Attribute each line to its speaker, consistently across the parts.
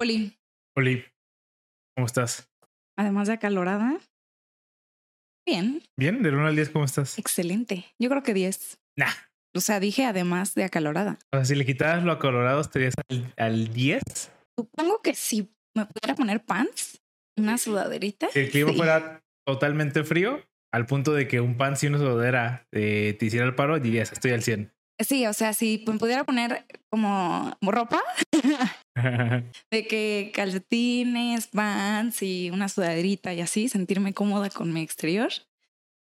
Speaker 1: Oli,
Speaker 2: Oli, ¿cómo estás?
Speaker 1: además de acalorada. Bien,
Speaker 2: ¿Bien? Del 1 al 10, ¿cómo estás?
Speaker 1: excelente. Yo creo que 10.
Speaker 2: Nah.
Speaker 1: O sea, dije además de acalorada.
Speaker 2: O sea, si le quitaras lo acolorado, estarías al, al 10.
Speaker 1: Supongo que si me pudiera poner pants, una sudaderita.
Speaker 2: Si el clima
Speaker 1: sí.
Speaker 2: fuera totalmente frío, al punto de que un pants y una sudadera eh, te hiciera el paro, dirías, estoy al 100.
Speaker 1: Sí, o sea, si me pudiera poner como ropa de que calcetines, pants y una sudaderita y así, sentirme cómoda con mi exterior,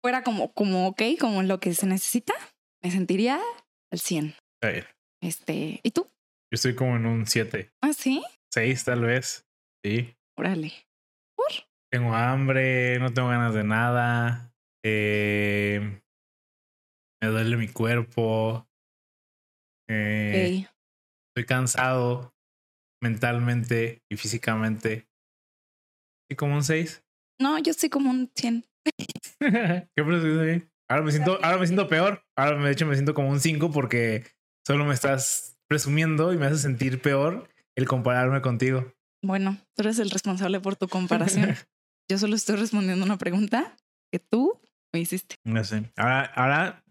Speaker 1: fuera como, como ok, como lo que se necesita, me sentiría al 100.
Speaker 2: Está bien.
Speaker 1: Este, ¿y tú?
Speaker 2: Yo estoy como en un 7,
Speaker 1: Ah, sí,
Speaker 2: 6 tal vez. Sí.
Speaker 1: órale.
Speaker 2: Tengo hambre, no tengo ganas de nada. eh, me duele mi cuerpo. eh. Estoy cansado mentalmente y físicamente. Y como un 6.
Speaker 1: No, yo estoy como un 100.
Speaker 2: ¿Qué prefieres? Ahora me siento, ahora me siento peor. Ahora de hecho me siento como un 5 porque solo me estás presumiendo y me hace sentir peor el compararme contigo.
Speaker 1: Bueno, tú eres el responsable por tu comparación. Yo solo estoy respondiendo una pregunta que tú me hiciste.
Speaker 2: No sé. Ahora, ahora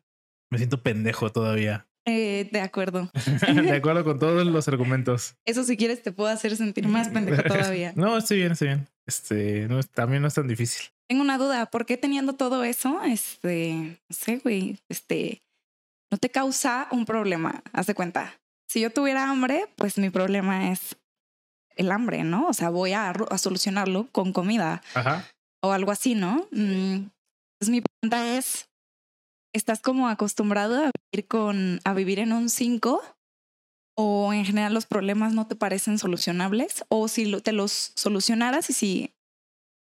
Speaker 2: me siento pendejo todavía.
Speaker 1: Eh, de acuerdo.
Speaker 2: de acuerdo con todos los argumentos.
Speaker 1: Eso si quieres te puedo hacer sentir más pendejo todavía.
Speaker 2: No, estoy bien, estoy bien. Este, no, también no es tan difícil.
Speaker 1: Tengo una duda, ¿por qué teniendo todo eso, este, no sé, güey, este, no te causa un problema? Haz de cuenta. Si yo tuviera hambre, pues mi problema es el hambre, ¿no? O sea, voy a, a solucionarlo con comida
Speaker 2: Ajá.
Speaker 1: o algo así, ¿no? Mm, Entonces mi pregunta es, ¿estás como acostumbrado a vivir con, a vivir en un 5? ¿O en general los problemas no te parecen solucionables? ¿O si lo- te los solucionaras y si,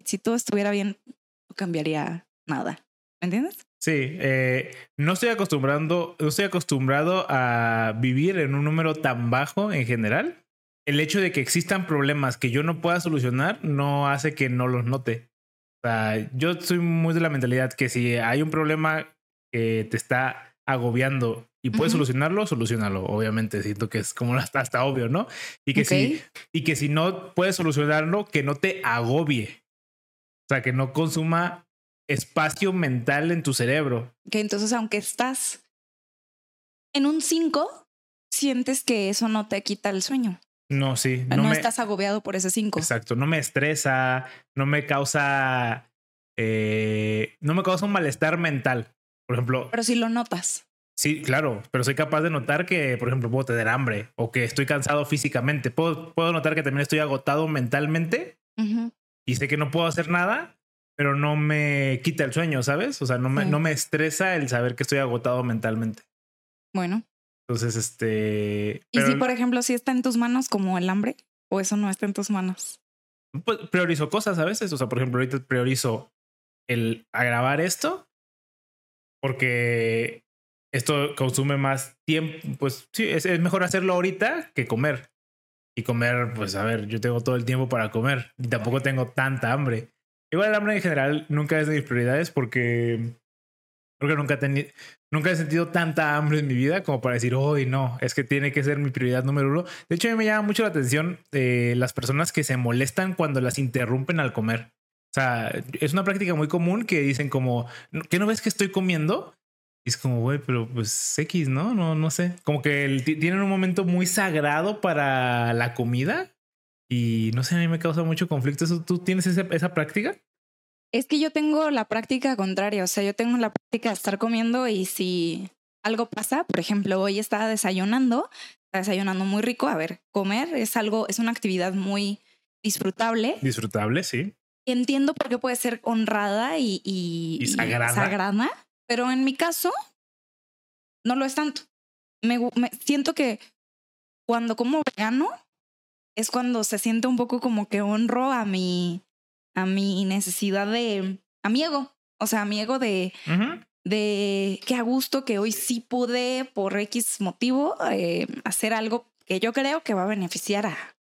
Speaker 1: si todo estuviera bien, no cambiaría nada? ¿Me entiendes?
Speaker 2: Sí, eh, no estoy acostumbrando, no estoy acostumbrado a vivir en un número tan bajo en general. El hecho de que existan problemas que yo no pueda solucionar no hace que no los note. O sea, yo soy muy de la mentalidad que si hay un problema que te está agobiando y puedes
Speaker 1: Ujú.
Speaker 2: solucionarlo, solucionalo. Obviamente, siento que es como hasta, hasta obvio, ¿no? Y que si y que si no puedes solucionarlo, que no te agobie. O sea, que no consuma espacio mental en tu cerebro.
Speaker 1: Que entonces, aunque estás en un 5, sientes que eso no te quita el sueño.
Speaker 2: No, sí.
Speaker 1: No,
Speaker 2: No, me,
Speaker 1: estás agobiado por ese 5.
Speaker 2: Exacto. No me estresa, no me causa. eh, no me causa un malestar mental. Por ejemplo,
Speaker 1: Pero si lo notas.
Speaker 2: sí, claro, pero soy capaz de notar que, por ejemplo, puedo tener hambre o que estoy cansado físicamente. Puedo, puedo notar que también estoy agotado mentalmente y sé que no puedo hacer nada, pero no me quita el sueño, ¿sabes? O sea, no me,
Speaker 1: Sí.
Speaker 2: no me estresa el saber que estoy agotado mentalmente.
Speaker 1: Bueno.
Speaker 2: Entonces, este.
Speaker 1: Y si, por ejemplo, si está en tus manos como el hambre, o eso no está en tus manos.
Speaker 2: pues, priorizo cosas a veces. O sea, por ejemplo, ahorita priorizo el agravar esto porque esto consume más tiempo. Pues sí, es, es mejor hacerlo ahorita que comer. Y comer, pues a ver, yo tengo todo el tiempo para comer y tampoco tengo tanta hambre. Igual el hambre en general nunca es de mis prioridades porque creo que nunca he tenido, nunca he sentido tanta hambre en mi vida como para decir, hoy no, es que tiene que ser mi prioridad número uno. De hecho, a mí me llama mucho la atención eh, las personas que se molestan cuando las interrumpen al comer. O sea, es una práctica muy común que dicen como, ¿qué no ves que estoy comiendo? Y es como, güey, pero pues X, ¿no? No, no sé. Como que el- ti- tienen un momento muy sagrado para la comida y no sé, a mí me causa mucho conflicto. ¿Eso, ¿Tú tienes ese- esa práctica?
Speaker 1: Es que yo tengo la práctica contraria, o sea, yo tengo la práctica de estar comiendo y si algo pasa, por ejemplo, hoy estaba desayunando, estaba desayunando muy rico, a ver, comer es algo, es una actividad muy disfrutable.
Speaker 2: Disfrutable, sí.
Speaker 1: Entiendo por qué puede ser honrada y, y,
Speaker 2: Y sagrada.
Speaker 1: sagrada, pero en mi caso no lo es tanto. Me, siento que cuando como vegano es cuando se siente un poco como que honro a mi, a mi necesidad de, a mi ego, o sea, a mi ego de, de que a gusto que hoy sí pude por X motivo eh, hacer algo que yo creo que va a beneficiar a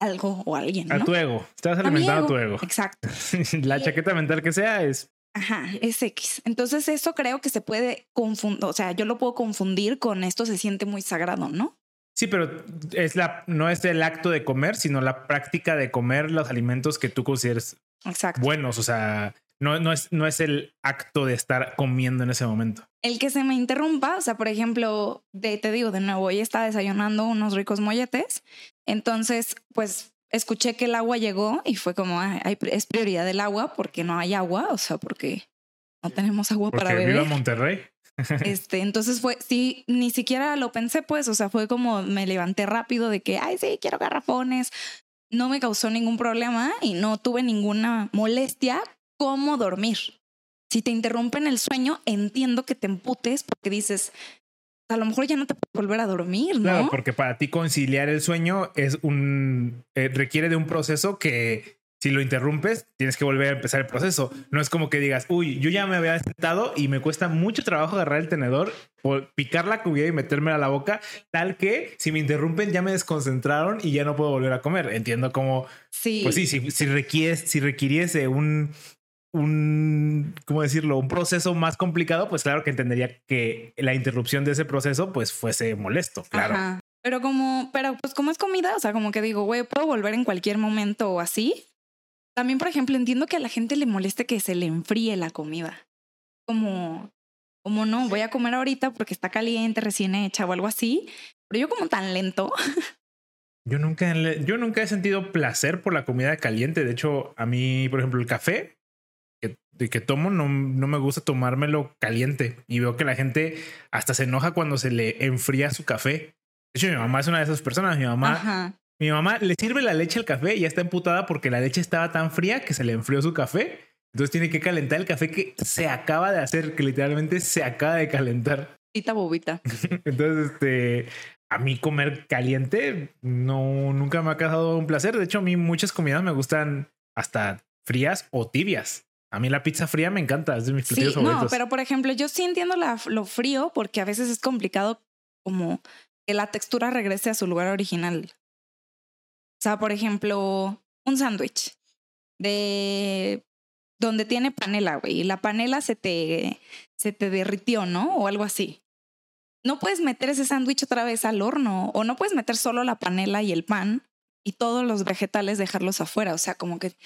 Speaker 1: algo o a alguien.
Speaker 2: A
Speaker 1: ¿no?
Speaker 2: tu ego. Estás
Speaker 1: A
Speaker 2: alimentando
Speaker 1: ego.
Speaker 2: tu ego.
Speaker 1: Exacto.
Speaker 2: la chaqueta mental que sea es
Speaker 1: Ajá, es X. Entonces eso creo que se puede confundir, o sea, yo lo puedo confundir con esto se siente muy sagrado, ¿no?
Speaker 2: Sí, pero es la, no es el acto de comer, sino la práctica de comer los alimentos que tú consideres
Speaker 1: Exacto.
Speaker 2: buenos. O sea, no, no, es, no es el acto de estar comiendo en ese momento.
Speaker 1: El que se me interrumpa, o sea, por ejemplo, de, te digo de nuevo, ella está desayunando unos ricos molletes. Entonces, pues escuché que el agua llegó y fue como, "Ay, hay- es prioridad del agua porque no hay agua, o sea, porque no tenemos agua
Speaker 2: Porque
Speaker 1: para
Speaker 2: viva
Speaker 1: beber.
Speaker 2: Monterrey.
Speaker 1: Este, entonces fue, sí, ni siquiera lo pensé, pues, o sea, fue como me levanté rápido de que, ay, sí, quiero garrafones. No me causó ningún problema y no tuve ninguna molestia como dormir. Si te interrumpen el sueño, entiendo que te emputes porque dices, a lo mejor ya no te puedes volver a dormir, ¿no?
Speaker 2: Claro, porque para ti conciliar el sueño es un eh, requiere de un proceso que si lo interrumpes tienes que volver a empezar el proceso. No es como que digas, uy, yo ya me había sentado y me cuesta mucho trabajo agarrar el tenedor, o picar la comida y metérmela a la boca, tal que si me interrumpen ya me desconcentraron y ya no puedo volver a comer. Entiendo como,
Speaker 1: sí.
Speaker 2: pues sí, si, si requieres, si requiriese un un, ¿cómo decirlo? Un proceso más complicado, pues claro que entendería que la interrupción de ese proceso pues fuese molesto, claro.
Speaker 1: Ajá. Pero como, pero pues como es comida, o sea, como que digo, güey, puedo volver en cualquier momento o así. También, por ejemplo, entiendo que a la gente le moleste que se le enfríe la comida. Como, como no, voy a comer ahorita porque está caliente, recién hecha o algo así. Pero yo como tan lento.
Speaker 2: Yo nunca, yo nunca he sentido placer por la comida caliente. De hecho, a mí, por ejemplo, el café que, que tomo, no, no me gusta tomármelo caliente. Y veo que la gente hasta se enoja cuando se le enfría su café. De hecho, mi mamá es una de esas personas. Mi mamá,
Speaker 1: Ajá.
Speaker 2: mi mamá le sirve la leche al café y ya está emputada porque la leche estaba tan fría que se le enfrió su café. Entonces tiene que calentar el café que se acaba de hacer, que literalmente se acaba de calentar.
Speaker 1: Tita bobita.
Speaker 2: Entonces, este, a mí comer caliente no nunca me ha causado un placer. De hecho, a mí muchas comidas me gustan hasta frías o tibias. A mí la pizza fría me encanta, es de mis
Speaker 1: Sí,
Speaker 2: platillos
Speaker 1: no,
Speaker 2: favoritos.
Speaker 1: pero por ejemplo, yo sí entiendo la- lo frío porque a veces es complicado como que la textura regrese a su lugar original. O sea, por ejemplo, un sándwich de donde tiene panela, güey, y la panela se te, se te derritió, ¿no? O algo así. No puedes meter ese sándwich otra vez al horno o no puedes meter solo la panela y el pan y todos los vegetales dejarlos afuera. O sea, como que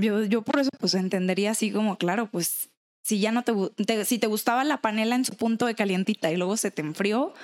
Speaker 1: yo, yo por eso pues entendería así como, claro, pues si ya no te, te- si te gustaba la panela en su punto de calientita y luego se te enfrió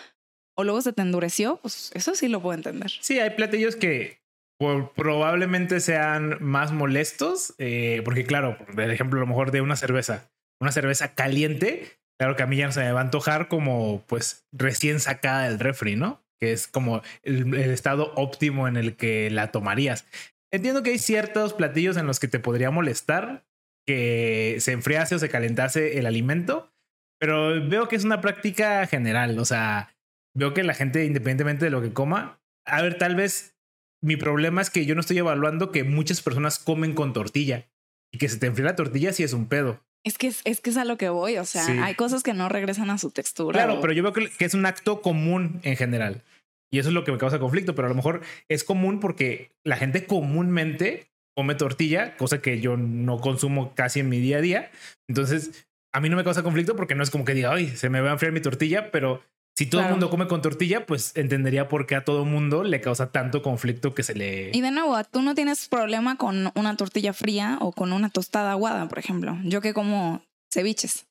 Speaker 1: o luego se te endureció, pues eso sí lo puedo entender.
Speaker 2: Sí, hay platillos que por- probablemente sean más molestos, eh, porque claro, por ejemplo, a lo mejor de una cerveza, una cerveza caliente, claro que a mí ya no se me va a antojar como pues recién sacada del refri, ¿no? Que es como el, el estado óptimo en el que la tomarías. Entiendo que hay ciertos platillos en los que te podría molestar que se enfriase o se calentase el alimento, pero veo que es una práctica general, o sea, veo que la gente, independientemente de lo que coma, a ver, tal vez mi problema es que yo no estoy evaluando que muchas personas comen con tortilla y que se te enfría la tortilla si es un pedo.
Speaker 1: Es que es, es que es a lo que voy, o sea,
Speaker 2: Sí.
Speaker 1: hay cosas que no regresan a su textura.
Speaker 2: Claro,
Speaker 1: o-
Speaker 2: pero yo veo que, que es un acto común en general. Y eso es lo que me causa conflicto, pero a lo mejor es común porque la gente comúnmente come tortilla, cosa que yo no consumo casi en mi día a día. Entonces, a mí no me causa conflicto porque no es como que diga, ay, se me va a enfriar mi tortilla, pero si todo el mundo come con tortilla, pues entendería por qué a todo mundo le causa tanto conflicto que se le...
Speaker 1: Y de nuevo, tú no tienes problema con una tortilla fría o con una tostada aguada, por ejemplo. Yo que como ceviches,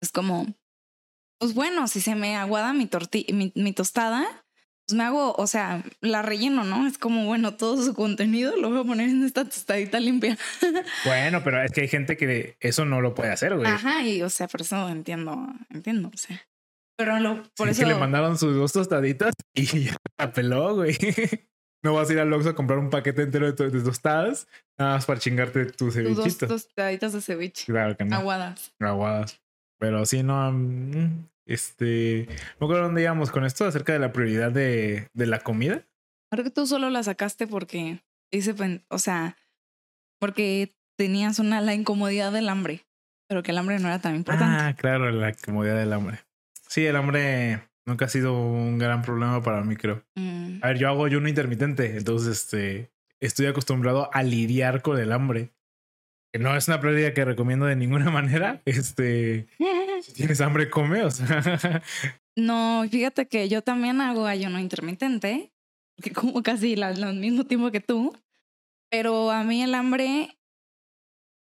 Speaker 1: es como, pues bueno, si se me aguada mi mi, mi tostada, pues me hago, o sea, la relleno, ¿no? Es como, bueno, todo su contenido lo voy a poner en esta tostadita limpia.
Speaker 2: Bueno, pero es que hay gente que eso no lo puede hacer, güey.
Speaker 1: Ajá, y o sea, por eso entiendo, entiendo, o sea. Pero lo, por
Speaker 2: Sí,
Speaker 1: eso.
Speaker 2: que le mandaron sus dos tostaditas y ya la peló, güey. No vas a ir al Oxxo a comprar un paquete entero de, de tostadas nada más para chingarte tu
Speaker 1: tus dos
Speaker 2: cevichito.
Speaker 1: tostaditas de ceviche
Speaker 2: Claro que no.
Speaker 1: aguadas.
Speaker 2: Aguadas. Pero sí, no. Este. No acuerdo dónde íbamos con esto acerca de la prioridad de, de la comida.
Speaker 1: Creo que tú solo la sacaste porque dice, pen- o sea, porque tenías una la incomodidad del hambre, pero que el hambre no era tan importante.
Speaker 2: Ah, claro, la comodidad del hambre. Sí, el hambre nunca ha sido un gran problema para mí, creo.
Speaker 1: Mm.
Speaker 2: A ver, yo hago ayuno intermitente, entonces este, estoy acostumbrado a lidiar con el hambre. Que no es una práctica que recomiendo de ninguna manera. Este, si tienes hambre, come. O sea,
Speaker 1: No, fíjate que yo también hago ayuno intermitente, que como casi al mismo tiempo que tú, pero a mí el hambre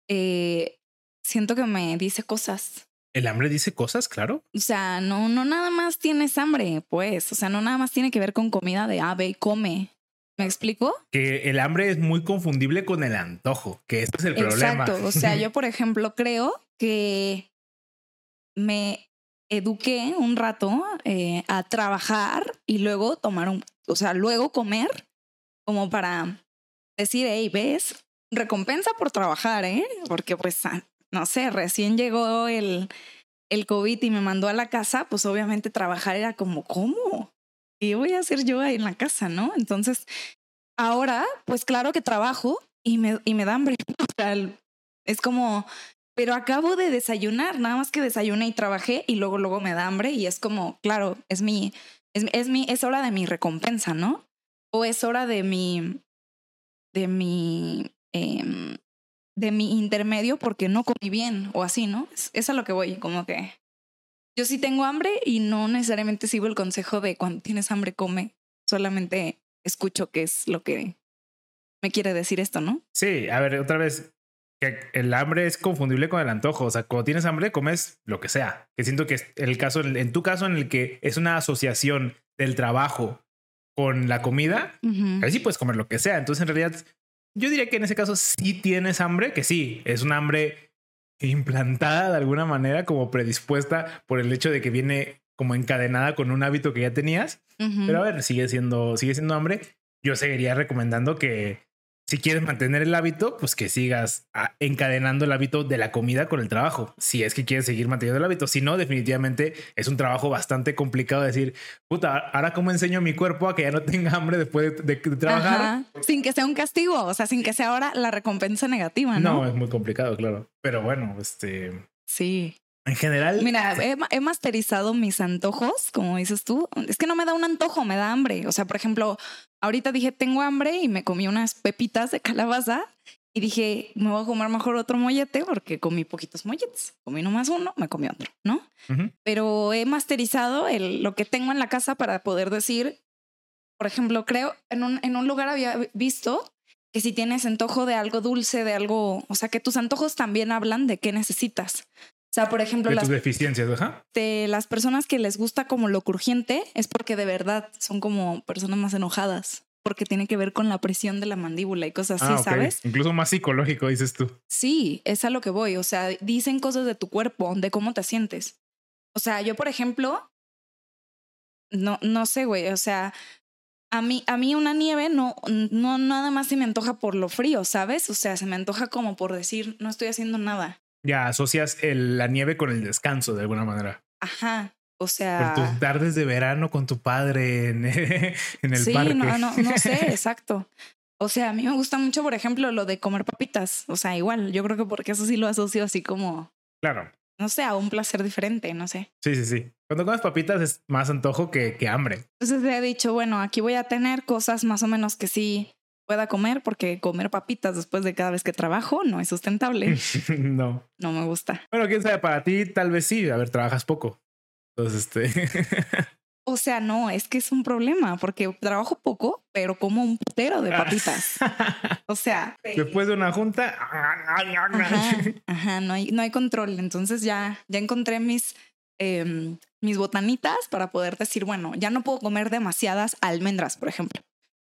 Speaker 1: eh, siento que me dice cosas.
Speaker 2: El hambre dice cosas, claro.
Speaker 1: O sea, no, no nada más tienes hambre, pues. O sea, no nada más tiene que ver con comida de ave y come. ¿Me explico?
Speaker 2: Que el hambre es muy confundible con el antojo, que ese es el problema.
Speaker 1: Exacto. O sea, yo, por ejemplo, creo que me eduqué un rato eh, a trabajar y luego tomar un, o sea, luego comer como para decir, hey, ves, recompensa por trabajar, ¿eh? Porque pues, ah, no sé, recién llegó el, el COVID y me mandó a la casa, pues obviamente trabajar era como, ¿cómo? ¿Qué voy a hacer yo ahí en la casa, no? Entonces, ahora, pues claro que trabajo y me, y me da hambre. Es como, pero acabo de desayunar, nada más que desayuné y trabajé y luego, luego me da hambre y es como, claro, es mi, es, mi, es hora de mi recompensa, ¿no? O es hora de mi, de mi, em, de mi intermedio porque no comí bien o así, ¿no? Es, es a lo que voy, como que yo sí tengo hambre y no necesariamente sigo el consejo de cuando tienes hambre come, solamente escucho qué es lo que me quiere decir esto, ¿no?
Speaker 2: Sí, a ver, otra vez, que el hambre es confundible con el antojo. O sea, cuando tienes hambre, comes lo que sea. Que siento que es el caso, en tu caso, en el que es una asociación del trabajo con la comida, ahí sí puedes comer lo que sea. Entonces, en realidad, yo diría que en ese caso sí tienes hambre, que sí, es un hambre implantada de alguna manera, como predispuesta por el hecho de que viene como encadenada con un hábito que ya tenías. Pero a ver, sigue siendo, sigue siendo hambre. Yo seguiría recomendando que si quieres mantener el hábito, pues que sigas ah, encadenando el hábito de la comida con el trabajo. Si es que quieres seguir manteniendo el hábito. Si no, definitivamente es un trabajo bastante complicado decir, puta, ahora cómo enseño a mi cuerpo a que ya no tenga hambre después de, de- de trabajar.
Speaker 1: Ajá. Sin que sea un castigo, o sea, sin que sea ahora la recompensa negativa, ¿no?
Speaker 2: No, es muy complicado, claro. Pero bueno, este,
Speaker 1: Sí.
Speaker 2: En general,
Speaker 1: Mira, he, ma- he masterizado mis antojos, como dices tú. Es que no me da un antojo, me da hambre. O sea, por ejemplo, ahorita dije, tengo hambre y me comí unas pepitas de calabaza y dije, me voy a comer mejor otro mollete porque comí poquitos molletes. Comí nomás uno, me comí otro, ¿no?
Speaker 2: ujú,
Speaker 1: Pero he masterizado el, lo que tengo en la casa para poder decir, por ejemplo, creo, en un, en un lugar había visto que si tienes antojo de algo dulce, de algo, o sea, que tus antojos también hablan de qué necesitas. O sea, por ejemplo,
Speaker 2: de
Speaker 1: las
Speaker 2: tus deficiencias, ajá.
Speaker 1: de las personas que les gusta como lo crujiente es porque de verdad son como personas más enojadas, porque tiene que ver con la presión de la mandíbula y cosas así,
Speaker 2: Ah.
Speaker 1: ¿sabes?
Speaker 2: Incluso más psicológico, dices tú.
Speaker 1: Sí, es a lo que voy. O sea, dicen cosas de tu cuerpo, de cómo te sientes. O sea, yo, por ejemplo, no, no sé, güey. O sea, a mí, a mí una nieve no, no nada más se me antoja por lo frío, ¿sabes? O sea, se me antoja como por decir, no estoy haciendo nada.
Speaker 2: Ya asocias el- la nieve con el descanso de alguna manera.
Speaker 1: Ajá. O
Speaker 2: Por
Speaker 1: sea.
Speaker 2: tus tardes de verano con tu padre en, en el
Speaker 1: sí,
Speaker 2: parque.
Speaker 1: no, no, no sé, exacto. O sea, a mí me gusta mucho, por ejemplo, lo de comer papitas. O sea, igual, yo creo que porque eso sí lo asocio así como,
Speaker 2: Claro.
Speaker 1: no sé, a un placer diferente, no sé.
Speaker 2: Sí, sí, sí. Cuando comes papitas es más antojo que, que hambre.
Speaker 1: Entonces le he dicho, bueno, aquí voy a tener cosas más o menos que sí pueda comer, porque comer papitas después de cada vez que trabajo no es sustentable.
Speaker 2: no.
Speaker 1: No me gusta.
Speaker 2: Bueno, quién sabe, para ti tal vez sí. A ver, trabajas poco. Entonces, este.
Speaker 1: O sea, no, es que es un problema, porque trabajo poco, pero como un putero de papitas. O sea,
Speaker 2: Después de una junta.
Speaker 1: Ajá, ajá, no hay, no hay control. Entonces ya, ya encontré mis, em, mis botanitas para poder decir, bueno, ya no puedo comer demasiadas almendras, por ejemplo.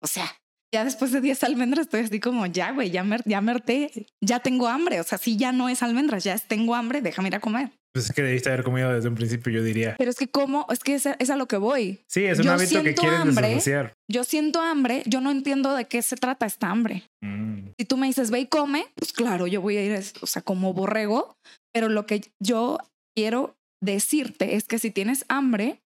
Speaker 1: O sea, ya después de 10 almendras estoy así como, ya, güey, ya me, ya me harté, ya tengo hambre. O sea, si ya no es almendras, ya es tengo hambre, déjame ir a comer.
Speaker 2: Pues es que debiste haber comido desde un principio, yo diría.
Speaker 1: Pero es que como, es que es, a- es a lo que voy.
Speaker 2: Sí, es un
Speaker 1: Yo
Speaker 2: hábito que quieres
Speaker 1: hambre.
Speaker 2: desasociar.
Speaker 1: Yo siento hambre, yo no entiendo de qué se trata esta hambre.
Speaker 2: Mm.
Speaker 1: Si tú me dices, ve y come, pues claro, yo voy a ir, o sea, como borrego, pero lo que yo quiero decirte es que si tienes hambre,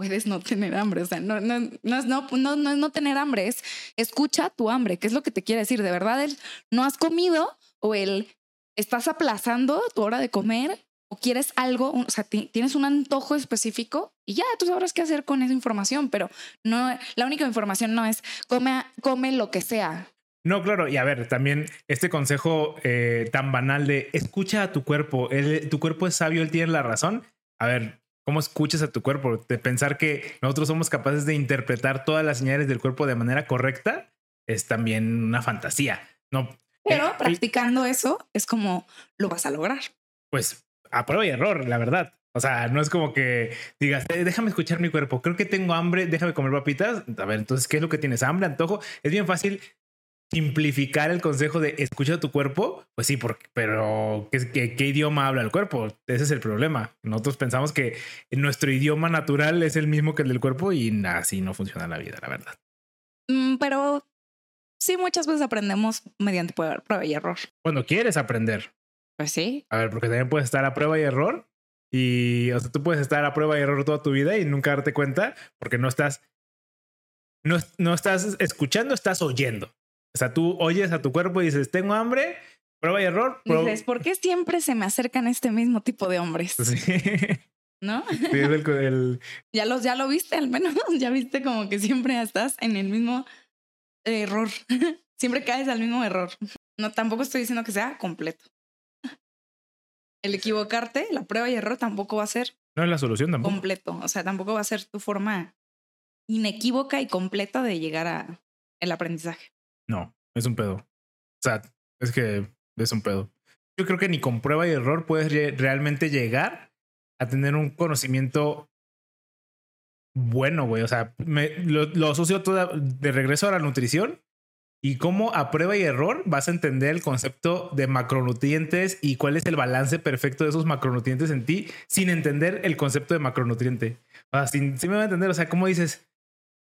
Speaker 1: puedes no tener hambre. O sea, no, no, no, no, no, tener hambre, es escucha tu hambre. ¿Qué es lo que te quiere decir? De verdad, el no has comido o el estás aplazando tu hora de comer o quieres algo, o sea, ti- tienes un antojo específico y ya tú sabrás qué hacer con esa información, pero no, la única información no es come, come lo que sea.
Speaker 2: No, claro, y a ver, también este consejo eh, tan banal de escucha a tu cuerpo, él- tu cuerpo es sabio, él tiene la razón. A ver, cómo escuchas a tu cuerpo. De pensar que nosotros somos capaces de interpretar todas las señales del cuerpo de manera correcta es también una fantasía. No.
Speaker 1: Pero
Speaker 2: eh,
Speaker 1: practicando eso es como lo vas a lograr.
Speaker 2: Pues a prueba y error, la verdad. O sea, no es como que digas, "Eh, déjame escuchar mi cuerpo, creo que tengo hambre, déjame comer papitas. A ver, entonces, ¿qué es lo que tienes? ¿Hambre, antojo? Es bien fácil simplificar el consejo de escucha tu cuerpo. Pues sí, porque, pero ¿qué, qué, qué idioma habla el cuerpo? Ese es el problema. Nosotros pensamos que nuestro idioma natural es el mismo que el del cuerpo y así no funciona la vida, la verdad.
Speaker 1: Mm, pero sí, muchas veces aprendemos mediante prueba prueba y error.
Speaker 2: Cuando quieres aprender,
Speaker 1: Pues sí.
Speaker 2: a ver, porque también puedes estar a prueba y error y, o sea, tú puedes estar a prueba y error toda tu vida y nunca darte cuenta porque no estás, no, no estás escuchando, estás oyendo. O sea, tú oyes a tu cuerpo y dices, tengo hambre, prueba y error. prueba-
Speaker 1: Dices, ¿por qué siempre se me acercan este mismo tipo de hombres?
Speaker 2: Sí, sí,
Speaker 1: ¿No?
Speaker 2: es el, el-
Speaker 1: Ya, los, ya lo viste al menos. Ya viste como que siempre estás en el mismo error. siempre caes al mismo error. No, tampoco estoy diciendo que sea completo. El equivocarte, la prueba y error tampoco va a ser
Speaker 2: no es la solución tampoco.
Speaker 1: completo. O sea, tampoco va a ser tu forma inequívoca y completa de llegar a el aprendizaje.
Speaker 2: No, es un pedo. O sea, es que es un pedo. Yo creo que ni con prueba y error puedes re- realmente llegar a tener un conocimiento bueno, güey. O sea, me, lo, lo asocio de regreso a la nutrición y cómo a prueba y error vas a entender el concepto de macronutrientes y cuál es el balance perfecto de esos macronutrientes en ti sin entender el concepto de macronutriente. O sea, sin me va a entender. O sea, cómo dices,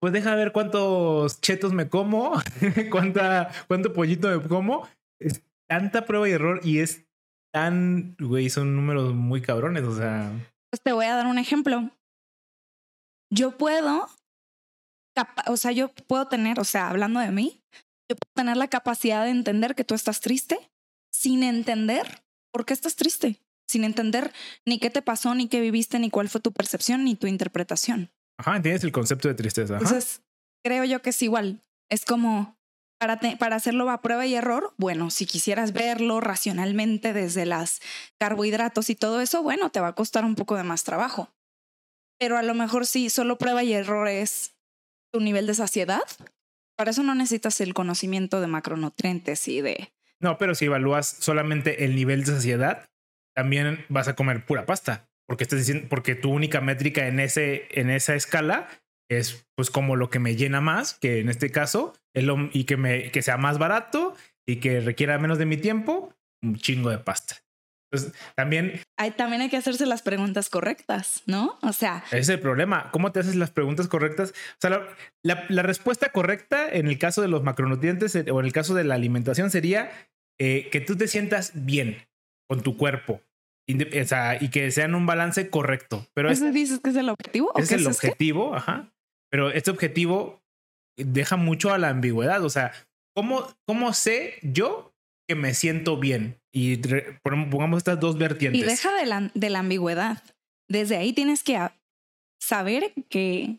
Speaker 2: pues deja ver cuántos chetos me como, cuánta, cuánto pollito me como. Es tanta prueba y error y es tan, güey, son números muy cabrones. O sea,
Speaker 1: Pues te voy a dar un ejemplo. Yo puedo, o sea, yo puedo tener, o sea, hablando de mí, yo puedo tener la capacidad de entender que tú estás triste sin entender por qué estás triste, sin entender ni qué te pasó, ni qué viviste, ni cuál fue tu percepción, ni tu interpretación.
Speaker 2: Ajá, entiendes el concepto de tristeza. Ajá.
Speaker 1: Entonces, creo yo que es igual. Es como para, te- para hacerlo a prueba y error. Bueno, si quisieras verlo racionalmente desde las carbohidratos y todo eso, bueno, te va a costar un poco de más trabajo. Pero a lo mejor sí, solo prueba y error es tu nivel de saciedad. Para eso no necesitas el conocimiento de macronutrientes y de...
Speaker 2: No, pero si evalúas solamente el nivel de saciedad, también vas a comer pura pasta, porque estás diciendo, porque tu única métrica en ese, en esa escala es pues como lo que me llena más, que en este caso es lo, y que me que sea más barato y que requiera menos de mi tiempo, un chingo de pasta. Entonces, también
Speaker 1: Hay, también hay que hacerse las preguntas correctas, ¿no? O sea,
Speaker 2: ese es el problema. ¿Cómo te haces las preguntas correctas? O sea, la, la- la respuesta correcta en el caso de los macronutrientes eh, o en el caso de la alimentación sería eh, que tú te sientas bien con tu cuerpo o sea, y que sean un balance correcto. Pero es,
Speaker 1: ¿eso dices que es el objetivo? ¿O
Speaker 2: es el
Speaker 1: este?
Speaker 2: objetivo, ajá. Pero este objetivo deja mucho a la ambigüedad. O sea, ¿cómo, cómo sé yo que me siento bien? Y re- pongamos estas dos vertientes.
Speaker 1: Y deja de la, de la ambigüedad. Desde ahí tienes que saber que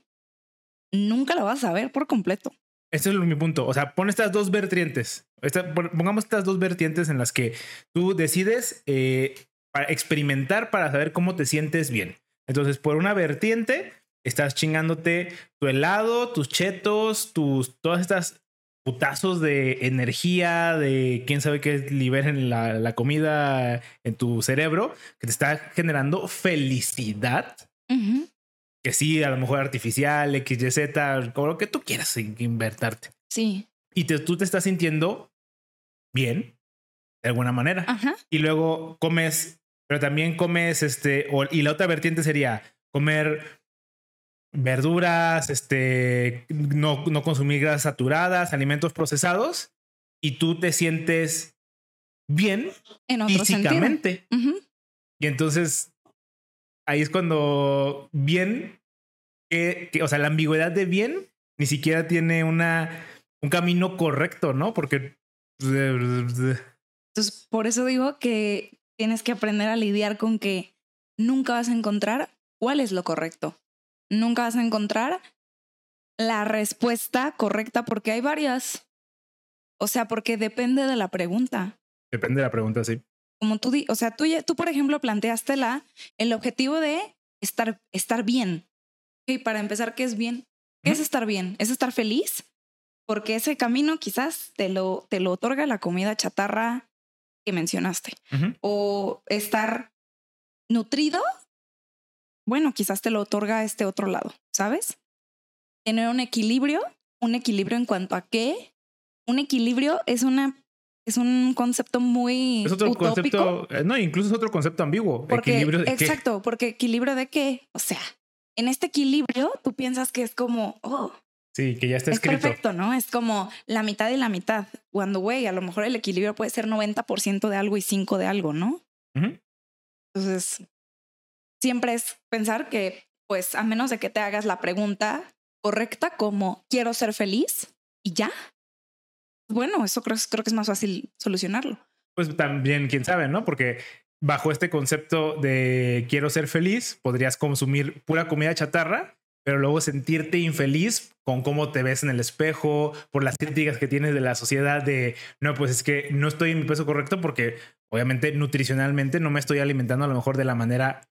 Speaker 1: nunca lo vas a saber por completo.
Speaker 2: Ese es mi punto. O sea, pon estas dos vertientes. Esta- pon- pongamos estas dos vertientes en las que tú decides eh, para experimentar para saber cómo te sientes bien. Entonces, por una vertiente, estás chingándote tu helado, tus chetos, tus todas estas putazos de energía, de quién sabe qué liberen la, la comida en tu cerebro, que te está generando felicidad
Speaker 1: Ujú.
Speaker 2: que sí, a lo mejor artificial, XYZ, como lo que tú quieras in- invertarte.
Speaker 1: Sí.
Speaker 2: Y te- tú te estás sintiendo bien, de alguna manera.
Speaker 1: Ajá.
Speaker 2: Y luego comes, pero también comes, este, o- y la otra vertiente sería comer verduras, este, no, no consumir grasas saturadas, alimentos procesados, y tú te sientes bien
Speaker 1: En otro sentido.
Speaker 2: físicamente. Y entonces ahí es cuando bien, que, que- o sea, la ambigüedad de bien ni siquiera tiene una, un camino correcto, ¿no? Porque
Speaker 1: Entonces, por eso digo que tienes que aprender a lidiar con que nunca vas a encontrar cuál es lo correcto. Nunca vas a encontrar la respuesta correcta porque hay varias. O sea, porque depende de la pregunta.
Speaker 2: depende de la pregunta, sí.
Speaker 1: como tú, o sea, tú, ya- tú, por ejemplo, planteaste la, el objetivo de estar, estar bien. Y para empezar, ¿qué es bien? ¿Qué es estar bien? ¿Es estar feliz? Porque ese camino quizás te lo, te lo otorga la comida chatarra que mencionaste. O estar nutrido, bueno, quizás te lo otorga este otro lado, ¿sabes? Tener un equilibrio, un equilibrio en cuanto a qué. Un equilibrio es una es un concepto muy
Speaker 2: es otro concepto eh, no incluso es otro concepto ambiguo equilibrio de
Speaker 1: exacto porque equilibrio de qué o sea en este equilibrio tú piensas que es como oh
Speaker 2: sí que ya está
Speaker 1: es perfecto no es como la mitad y la mitad cuando güey a lo mejor el equilibrio puede ser 90% de algo y 5 de algo no entonces siempre es pensar que pues a menos de que te hagas la pregunta correcta como quiero ser feliz y ya. Bueno, eso creo, creo que es más fácil solucionarlo.
Speaker 2: Pues también, quién sabe, ¿no? Porque bajo este concepto de quiero ser feliz, podrías consumir pura comida chatarra, pero luego sentirte infeliz con cómo te ves en el espejo, por las críticas que tienes de la sociedad de, no, pues es que no estoy en mi peso correcto porque obviamente nutricionalmente no me estoy alimentando a lo mejor de la manera,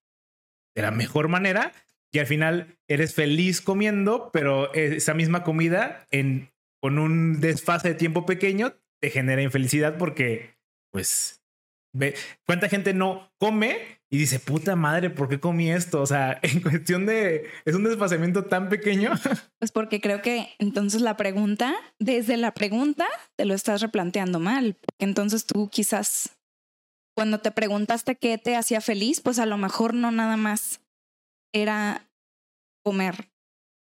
Speaker 2: de la mejor manera, y al final eres feliz comiendo, pero esa misma comida en con un desfase de tiempo pequeño te genera infelicidad porque, pues, ve, ¿cuánta gente no come y dice, puta madre, ¿por qué comí esto? O sea, en cuestión de, es un desfasamiento tan pequeño.
Speaker 1: Pues porque creo que entonces la pregunta, desde la pregunta, te lo estás replanteando mal, porque entonces tú quizás cuando te preguntaste qué te hacía feliz, pues a lo mejor no nada más era comer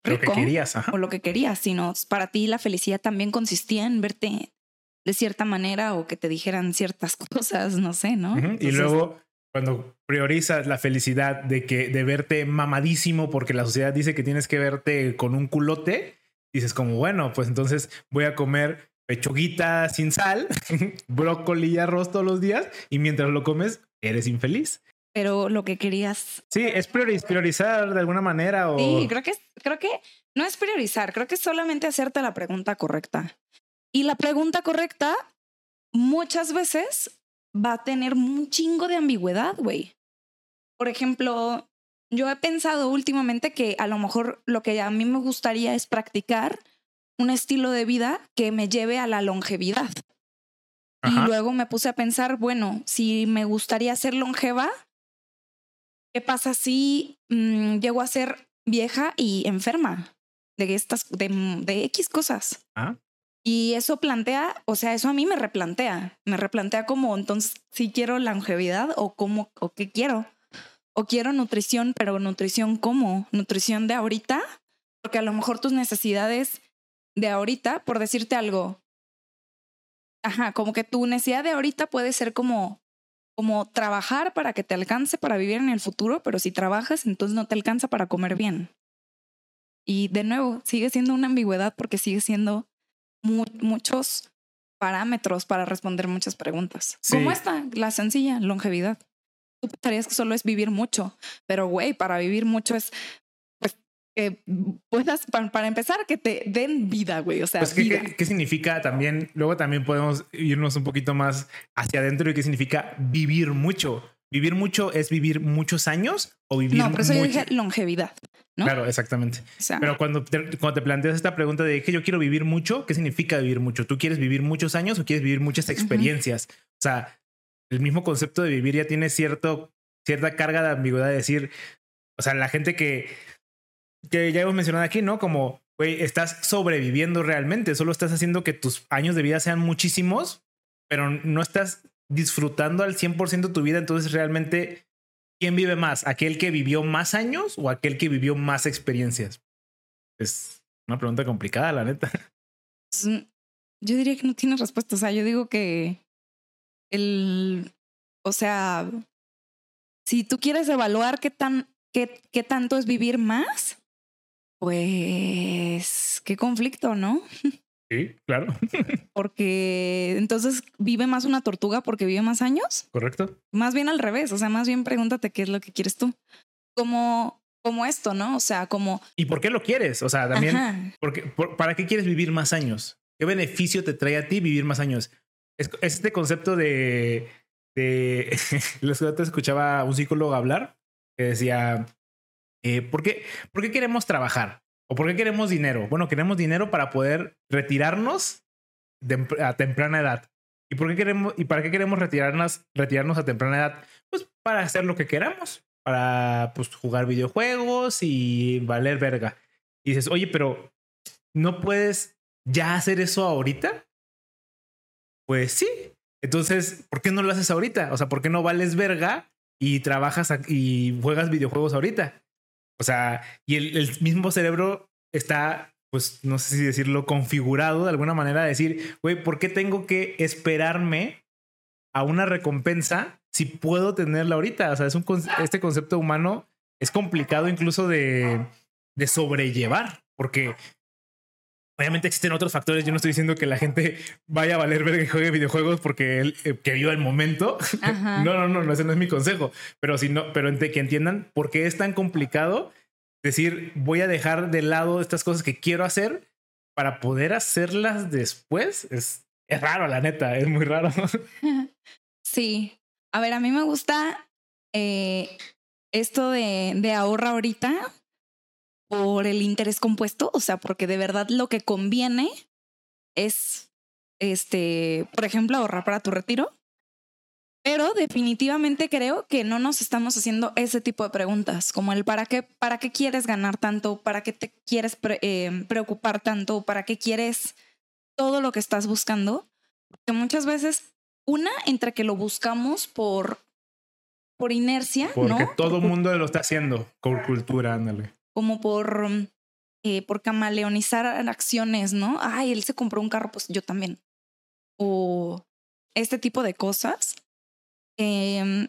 Speaker 2: lo que querías,
Speaker 1: o lo que querías, sino para ti la felicidad también consistía en verte de cierta manera o que te dijeran ciertas cosas, no sé, ¿no?
Speaker 2: y luego cuando priorizas la felicidad de que de verte mamadísimo porque la sociedad dice que tienes que verte con un culote, dices como, bueno, pues entonces voy a comer pechuguita sin sal, brócoli y arroz todos los días y mientras lo comes eres infeliz
Speaker 1: pero lo que querías.
Speaker 2: Sí, es priorizar de alguna manera. O...
Speaker 1: Sí, creo que, creo que no es priorizar, creo que es solamente hacerte la pregunta correcta. Y la pregunta correcta muchas veces va a tener un chingo de ambigüedad, güey. Por ejemplo, yo he pensado últimamente que a lo mejor lo que a mí me gustaría es practicar un estilo de vida que me lleve a la longevidad. Y luego me puse a pensar, bueno, si me gustaría ser longeva, ¿Qué pasa si mm, llego a ser vieja y enferma de estas, de, de X cosas?
Speaker 2: Ah.
Speaker 1: Y eso plantea, o sea, eso a mí me replantea, me replantea como entonces si quiero longevidad o cómo o qué quiero. O quiero nutrición, pero nutrición cómo? Nutrición de ahorita, porque a lo mejor tus necesidades de ahorita, por decirte algo, ajá, como que tu necesidad de ahorita puede ser como como trabajar para que te alcance para vivir en el futuro, pero si trabajas, entonces no te alcanza para comer bien. Y de nuevo, sigue siendo una ambigüedad porque sigue siendo muchos parámetros para responder muchas preguntas. Como esta, la sencilla, longevidad. Tú pensarías que solo es vivir mucho, pero güey, para vivir mucho es que puedas, para, empezar, que te den vida, güey. O sea,
Speaker 2: pues, ¿qué, significa también? Luego también podemos irnos un poquito más hacia adentro y qué significa vivir mucho. ¿Vivir mucho es vivir muchos años o vivir
Speaker 1: No, pero eso yo dije longevidad. ¿no?
Speaker 2: Claro, exactamente. pero cuando te, cuando te planteas esta pregunta de que yo quiero vivir mucho, ¿qué significa vivir mucho? ¿Tú quieres vivir muchos años o quieres vivir muchas experiencias? O sea, el mismo concepto de vivir ya tiene cierto, cierta carga de ambigüedad de decir, o sea, la gente que que ya hemos mencionado aquí, ¿no? Como, güey, estás sobreviviendo realmente, solo estás haciendo que tus años de vida sean muchísimos, pero no estás disfrutando al 100% tu vida, entonces realmente, ¿quién vive más? ¿Aquel que vivió más años o aquel que vivió más experiencias? Es una pregunta complicada, la neta.
Speaker 1: Yo diría que no tiene respuesta, o sea, yo digo que el, o sea, si tú quieres evaluar qué tan, qué, qué tanto es vivir más, pues, qué conflicto, ¿no?
Speaker 2: Sí, claro.
Speaker 1: porque entonces vive más una tortuga porque vive más años.
Speaker 2: Correcto.
Speaker 1: Más bien al revés, o sea, más bien pregúntate qué es lo que quieres tú. Como, como esto, ¿no? O sea, como...
Speaker 2: ¿Y por qué lo quieres? O sea, también, porque, ¿para qué quieres vivir más años? ¿Qué beneficio te trae a ti vivir más años? Es, este concepto de... de los que te escuchaba un psicólogo hablar que decía, Eh, ¿por, qué, ¿Por qué queremos trabajar? ¿O por qué queremos dinero? Bueno, queremos dinero para poder retirarnos a temprana edad. ¿Y por qué queremos y para qué queremos retirarnos retirarnos a temprana edad? Pues para hacer lo que queramos, para pues jugar videojuegos y valer verga. Y dices, "Oye, pero no puedes ya hacer eso ahorita?" Pues sí. Entonces, ¿por qué no lo haces ahorita? O sea, ¿por qué no vales verga y trabajas y juegas videojuegos ahorita? O sea, y el, mismo cerebro está pues no sé si decirlo, configurado de alguna manera, decir, güey, ¿por qué tengo que esperarme a una recompensa si puedo tenerla ahorita? O sea, es un, este concepto humano es complicado incluso de, de sobrellevar, porque obviamente existen otros factores. Yo no estoy diciendo que la gente vaya a valer ver que juegue videojuegos porque él, eh, que viva el momento. no, no, no, no, ese no es mi consejo. Pero si no, pero que entiendan por qué es tan complicado decir, voy a dejar de lado estas cosas que quiero hacer para poder hacerlas después. Es, es raro, la neta, es muy raro.
Speaker 1: Sí. A ver, a mí me gusta eh, esto de, de ahorra ahorita por el interés compuesto, o sea, porque de verdad lo que conviene es, este, por ejemplo, ahorrar para tu retiro pero definitivamente creo que no nos estamos haciendo ese tipo de preguntas, como el para qué, para qué quieres ganar tanto, para qué te quieres eh, preocupar tanto, para qué quieres todo lo que estás buscando. Porque muchas veces, una, entre que lo buscamos por, por inercia,
Speaker 2: Porque todo el mundo lo está haciendo con cultura, ándale.
Speaker 1: Como por, eh, por camaleonizar acciones, ¿no? Ay, él se compró un carro, pues yo también. O este tipo de cosas Em,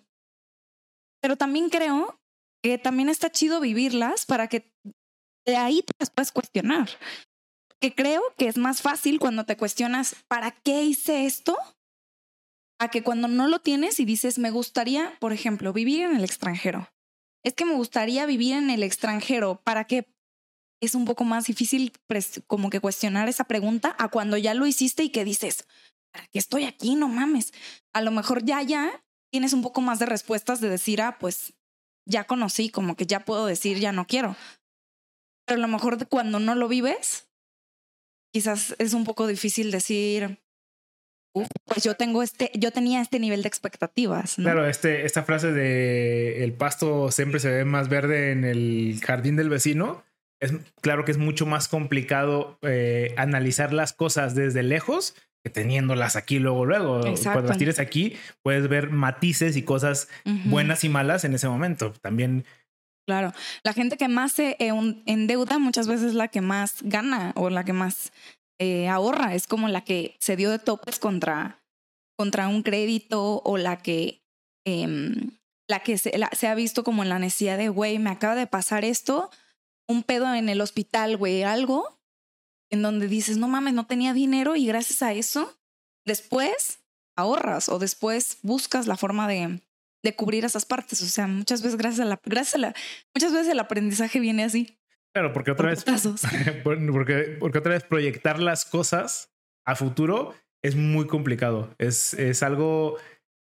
Speaker 1: pero también creo que también está chido vivirlas para que de ahí te las puedes cuestionar. Que creo que es más fácil cuando te cuestionas, ¿para qué hice esto? A que cuando no lo tienes y dices, me gustaría, por ejemplo, vivir en el extranjero. Es que me gustaría vivir en el extranjero. ¿Para qué? Es un poco más difícil como que cuestionar esa pregunta a cuando ya lo hiciste y que dices, ¿para qué estoy aquí? No mames. A lo mejor ya, ya tienes un poco más de respuestas de decir, ah, pues ya conocí, como que ya puedo decir, ya no quiero. Pero a lo mejor cuando no lo vives, quizás es un poco difícil decir, pues yo tengo este, yo tenía este nivel de expectativas.
Speaker 2: Claro, este, esta frase de el pasto siempre se ve más verde en el jardín del vecino. Es claro que es mucho más complicado eh, analizar las cosas desde lejos teniéndolas aquí luego, luego. Cuando las tires aquí, puedes ver matices y cosas buenas y malas en ese momento. También.
Speaker 1: Claro, la gente que más se endeuda muchas veces es la que más gana o la que más eh, ahorra. Es como la que se dio de topes contra, contra un crédito o la que, em, la que se, ha visto como en la necesidad de, güey, me acaba de pasar esto, un pedo en el hospital, güey, algo en donde dices, no mames, no tenía dinero y gracias a eso, después ahorras o después buscas la forma de, de cubrir esas partes. O sea, muchas veces gracias a la, gracias a muchas veces el aprendizaje viene así.
Speaker 2: Claro, porque otra vez, porque, porque otra vez proyectar las cosas a futuro es muy complicado. Es, es algo,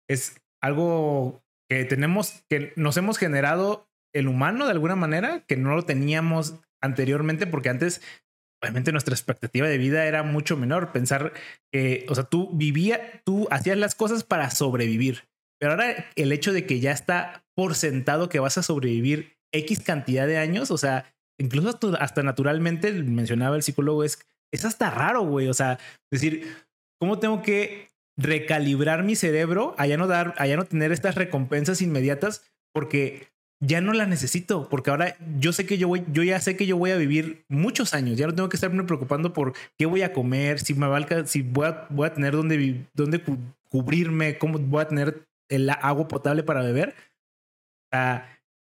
Speaker 2: es algo que tenemos, que nos hemos generado el humano de alguna manera, que no lo teníamos anteriormente, porque antes obviamente nuestra expectativa de vida era mucho menor. Pensar que, o sea, tú vivías, tú hacías las cosas para sobrevivir. Pero ahora el hecho de que ya está por sentado que vas a sobrevivir X cantidad de años, o sea, incluso hasta, naturalmente, mencionaba el psicólogo, es, es hasta raro, güey. O sea, decir, ¿cómo tengo que recalibrar mi cerebro a no dar, a ya no tener estas recompensas inmediatas? Porque ya no la necesito, porque ahora yo sé que yo voy, yo ya sé que yo voy a vivir muchos años, ya no tengo que estarme preocupando por qué voy a comer, si me va a, si voy a, voy a tener dónde, dónde cubrirme, cómo voy a tener el agua potable para beber.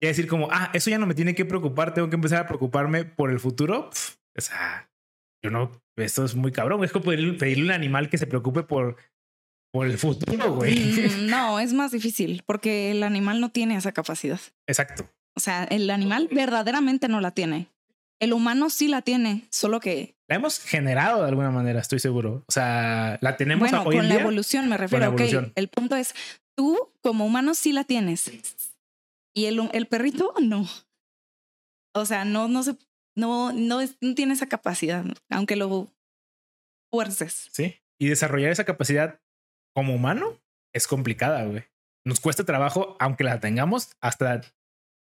Speaker 2: A decir como, ah, eso ya no me tiene que preocupar, tengo que empezar a preocuparme por el futuro. o sea, yo no, esto es muy cabrón, es como pedirle, a un animal que se preocupe por por el futuro, güey.
Speaker 1: Mm, no, es más difícil porque el animal no tiene esa capacidad.
Speaker 2: Exacto.
Speaker 1: O sea, el animal verdaderamente no la tiene. El humano sí la tiene, solo que
Speaker 2: la hemos generado de alguna manera, estoy seguro. O sea, la tenemos
Speaker 1: bueno, con la evolución me refiero. Ok, el punto es tú como humano sí la tienes y el, el perrito no. O sea, no, no se, no, no, es- no tiene esa capacidad, aunque lo fuerces.
Speaker 2: Sí. Y desarrollar esa capacidad como humano es complicada, güey. Nos cuesta trabajo, aunque la tengamos, hasta,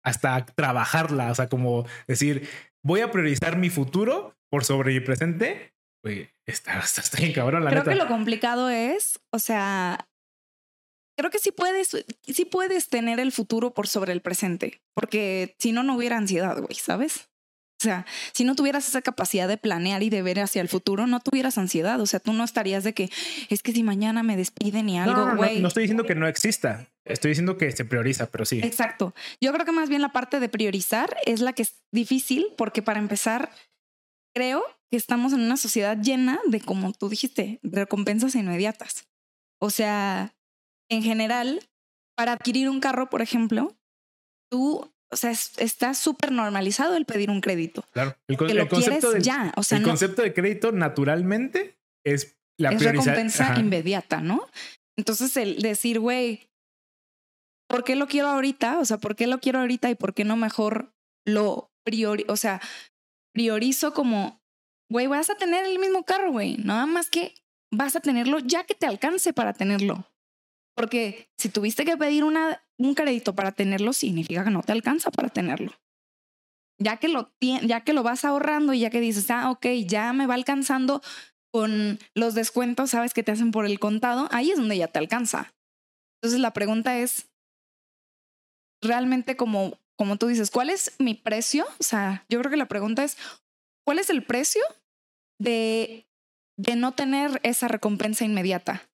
Speaker 2: hasta trabajarla. O sea, como decir, voy a priorizar mi futuro por sobre mi presente. Güey, está, está, está bien cabrón, la
Speaker 1: Creo
Speaker 2: neta.
Speaker 1: que lo complicado es, o sea, creo que sí puedes, sí puedes tener el futuro por sobre el presente, porque si no, no hubiera ansiedad, güey, ¿sabes? O sea, si no tuvieras esa capacidad de planear y de ver hacia el futuro, no tuvieras ansiedad. O sea, tú no estarías de que es que si mañana me despiden y
Speaker 2: No,
Speaker 1: algo,
Speaker 2: no, no, no,
Speaker 1: güey.
Speaker 2: no estoy diciendo que no exista. Estoy diciendo que se prioriza, pero sí.
Speaker 1: Exacto. Yo creo que más bien la parte de priorizar es la que es difícil porque para empezar, creo que estamos en una sociedad llena de, como tú dijiste, recompensas inmediatas. O sea, en general, para adquirir un carro, por ejemplo, tú, o sea, es- está súper normalizado el pedir un crédito.
Speaker 2: Claro. El, con-
Speaker 1: Que
Speaker 2: el
Speaker 1: lo quieres
Speaker 2: concepto del,
Speaker 1: ya. O sea,
Speaker 2: el
Speaker 1: no,
Speaker 2: concepto de crédito naturalmente es la
Speaker 1: es recompensa
Speaker 2: Ajá.
Speaker 1: inmediata, ¿no? Entonces, el decir, güey, ¿por qué lo quiero ahorita? O sea, ¿por qué lo quiero ahorita y por qué no mejor lo priori, o sea, priorizo como, güey, vas a tener el mismo carro, güey, nada más que vas a tenerlo ya que te alcance para tenerlo. Porque si tuviste que pedir una, un crédito para tenerlo, significa que no te alcanza para tenerlo. Ya que lo, ya que lo vas ahorrando y ya que dices, ah, ok, ya me va alcanzando con los descuentos, sabes que te hacen por el contado, ahí es donde ya te alcanza. Entonces la pregunta es, realmente como, como tú dices, ¿cuál es mi precio? O sea, yo creo que la pregunta es, ¿cuál es el precio de, de no tener esa recompensa inmediata?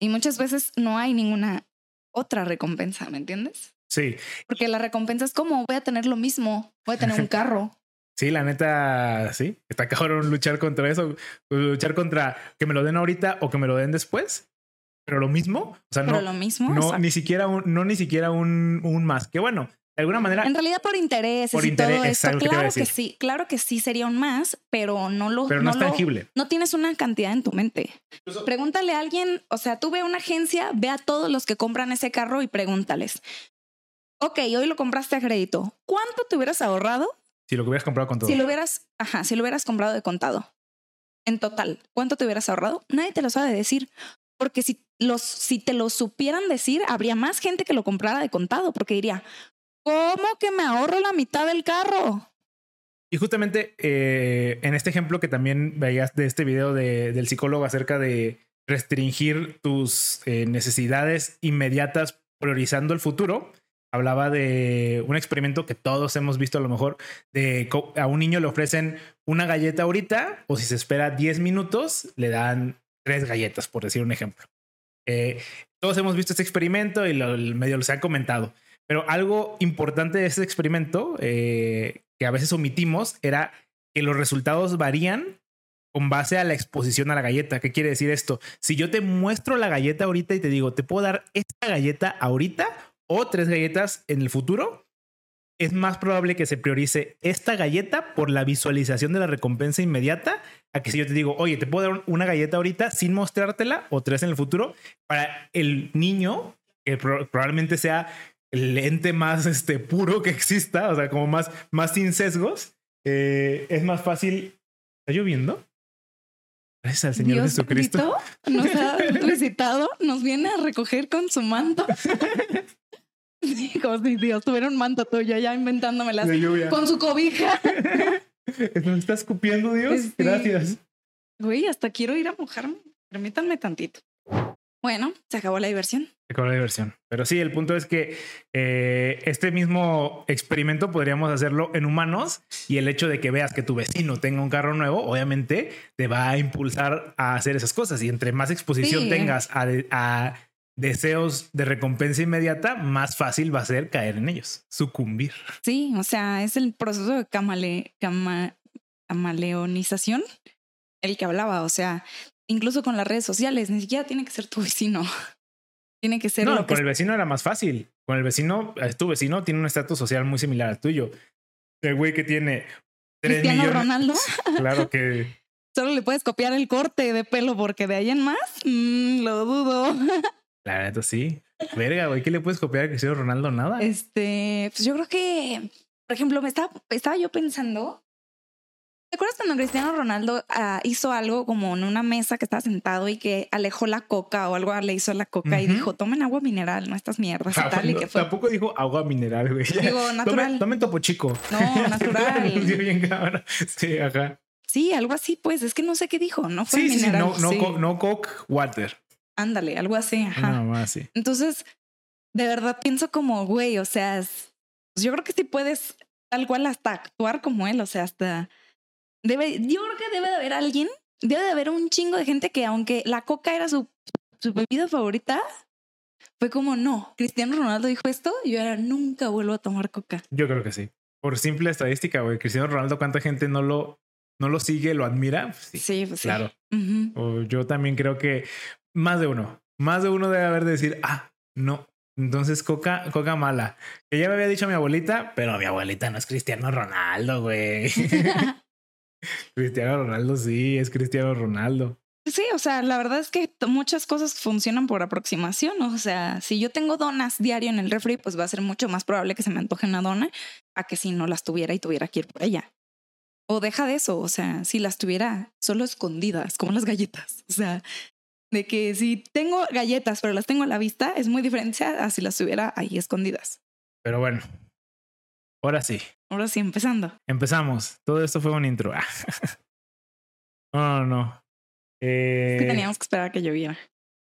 Speaker 1: Y muchas veces no hay ninguna otra recompensa, ¿me entiendes?
Speaker 2: Sí,
Speaker 1: Porque la recompensa es como voy a tener lo mismo, voy a tener un carro.
Speaker 2: sí, la neta, sí. Está cabrón luchar contra eso. Luchar contra que me lo den ahorita o que me lo den después. Pero lo mismo. O sea,
Speaker 1: Pero
Speaker 2: no,
Speaker 1: lo mismo.
Speaker 2: no
Speaker 1: o sea,
Speaker 2: ni siquiera un, no ni siquiera un, un más. Que bueno, de alguna manera.
Speaker 1: En realidad por intereses
Speaker 2: Por
Speaker 1: y
Speaker 2: interés,
Speaker 1: todo esto,
Speaker 2: exacto, ¿qué te iba a
Speaker 1: claro que
Speaker 2: decir?
Speaker 1: sí, claro que sí sería un más, pero no lo,
Speaker 2: pero no,
Speaker 1: no
Speaker 2: es
Speaker 1: lo-
Speaker 2: tangible.
Speaker 1: no tienes una cantidad en tu mente. Pregúntale a alguien, o sea, tú ve a una agencia, ve a todos los que compran ese carro y pregúntales. Ok, hoy lo compraste a crédito. ¿Cuánto te hubieras ahorrado
Speaker 2: Si lo que hubieras comprado con todo.
Speaker 1: si lo hubieras, ajá, si lo hubieras comprado de contado? En total, ¿cuánto te hubieras ahorrado? Nadie te lo sabe decir. Porque si, los, si te lo supieran decir, habría más gente que lo comprara de contado, porque diría, ¿cómo que me ahorro la mitad del carro?
Speaker 2: Y justamente eh, en este ejemplo que también veías de este video de- del psicólogo acerca de restringir tus eh, necesidades inmediatas priorizando el futuro, hablaba de un experimento que todos hemos visto a lo mejor, de a un niño le ofrecen una galleta ahorita o si se espera 10 minutos, le dan tres galletas, por decir un ejemplo. Eh, todos hemos visto este experimento y lo, el medio los han comentado. Pero algo importante de este experimento eh, que a veces omitimos era que los resultados varían con base a la exposición a la galleta. ¿Qué quiere decir esto? Si yo te muestro la galleta ahorita y te digo, te puedo dar esta galleta ahorita o tres galletas en el futuro, es más probable que se priorice esta galleta por la visualización de la recompensa inmediata a que si yo te digo, oye, te puedo dar una galleta ahorita sin mostrártela o tres en el futuro, para el niño, que pro- probablemente sea el ente más este, puro que exista, o sea, como más, más sin sesgos, eh, es más fácil. ¿Está lloviendo? Gracias al Señor
Speaker 1: Dios
Speaker 2: Jesucristo.
Speaker 1: nos ha visitado, nos viene a recoger con su manto. Sí, como si Dios tuviera un manto tuyo ya inventándomelas. Con su cobija.
Speaker 2: ¿Nos está escupiendo Dios?
Speaker 1: Sí.
Speaker 2: Gracias.
Speaker 1: Güey, hasta quiero ir a mojarme. Permítanme tantito. Bueno, se acabó la diversión.
Speaker 2: Se acabó la diversión. Pero sí, el punto es que eh, este mismo experimento podríamos hacerlo en humanos y el hecho de que veas que tu vecino tenga un carro nuevo, obviamente te va a impulsar a hacer esas cosas. Y entre más exposición
Speaker 1: Sí.
Speaker 2: tengas a, a deseos de recompensa inmediata, más fácil va a ser caer en ellos, sucumbir.
Speaker 1: Sí, o sea, es el proceso de camale, cama- camaleonización el que hablaba. O sea, incluso con las redes sociales, ni siquiera tiene que ser tu vecino. Tiene que ser
Speaker 2: No,
Speaker 1: lo que
Speaker 2: con el vecino era más fácil. Con el vecino, tu vecino tiene un estatus social muy similar al tuyo. El güey que tiene tres
Speaker 1: Cristiano
Speaker 2: millones.
Speaker 1: Ronaldo.
Speaker 2: Claro que
Speaker 1: Solo le puedes copiar el corte de pelo porque de ahí en más, mm, lo dudo.
Speaker 2: La neta sí. Verga, güey, ¿qué le puedes copiar a Cristiano Ronaldo? Nada.
Speaker 1: Este, pues yo creo que por ejemplo, me estaba, estaba yo pensando. ¿Te acuerdas cuando Cristiano Ronaldo ah, hizo algo como en una mesa que estaba sentado y que alejó la coca o algo le hizo a la coca y dijo, tomen agua mineral, no estas mierdas y
Speaker 2: Ah,
Speaker 1: tal? Y
Speaker 2: no,
Speaker 1: que fue,
Speaker 2: Tampoco dijo agua mineral, güey.
Speaker 1: Digo, natural.
Speaker 2: Tomen, tomen topo chico.
Speaker 1: no, natural.
Speaker 2: Sí. Sí, ajá.
Speaker 1: Sí, algo así, pues es que no sé qué dijo, no fue
Speaker 2: Sí, sí, sí,
Speaker 1: mineral.
Speaker 2: no, no,
Speaker 1: sí.
Speaker 2: co- no coke, water.
Speaker 1: Ándale, algo así. Ajá.
Speaker 2: Nada más, sí.
Speaker 1: Entonces, de verdad pienso como, güey, o sea, es- yo creo que sí puedes tal cual hasta actuar como él, o sea, hasta debe, yo creo que debe de haber alguien, debe de haber un chingo de gente que aunque la coca era su, su bebida favorita, fue como, no, Cristiano Ronaldo dijo esto, yo ahora nunca vuelvo a tomar coca.
Speaker 2: Yo creo que sí. Por simple estadística, güey. Cristiano Ronaldo, ¿cuánta gente no lo, no lo sigue, lo admira? Pues sí,
Speaker 1: Sí, pues sí.
Speaker 2: claro.
Speaker 1: Ujú.
Speaker 2: O yo también creo que más de uno, más de uno debe haber de decir, ah, no. Entonces, coca, coca mala. Que ya me había dicho mi abuelita, pero mi abuelita no es Cristiano Ronaldo, güey. Cristiano Ronaldo sí, es Cristiano Ronaldo.
Speaker 1: Sí, o sea, la verdad es que muchas cosas funcionan por aproximación. O sea, si yo tengo donas diario en el refri, pues va a ser mucho más probable que se me antoje una dona a que si no las tuviera y tuviera que ir por ella. O deja de eso, o sea, si las tuviera solo escondidas, como las galletas. O sea, de que si tengo galletas, pero las tengo a la vista, es muy diferente a si las tuviera ahí escondidas.
Speaker 2: Pero bueno, ahora sí,
Speaker 1: Ahora sí, empezando.
Speaker 2: empezamos. Todo esto fue un intro. no, no, no. Eh,
Speaker 1: Es que teníamos que esperar a que lloviera.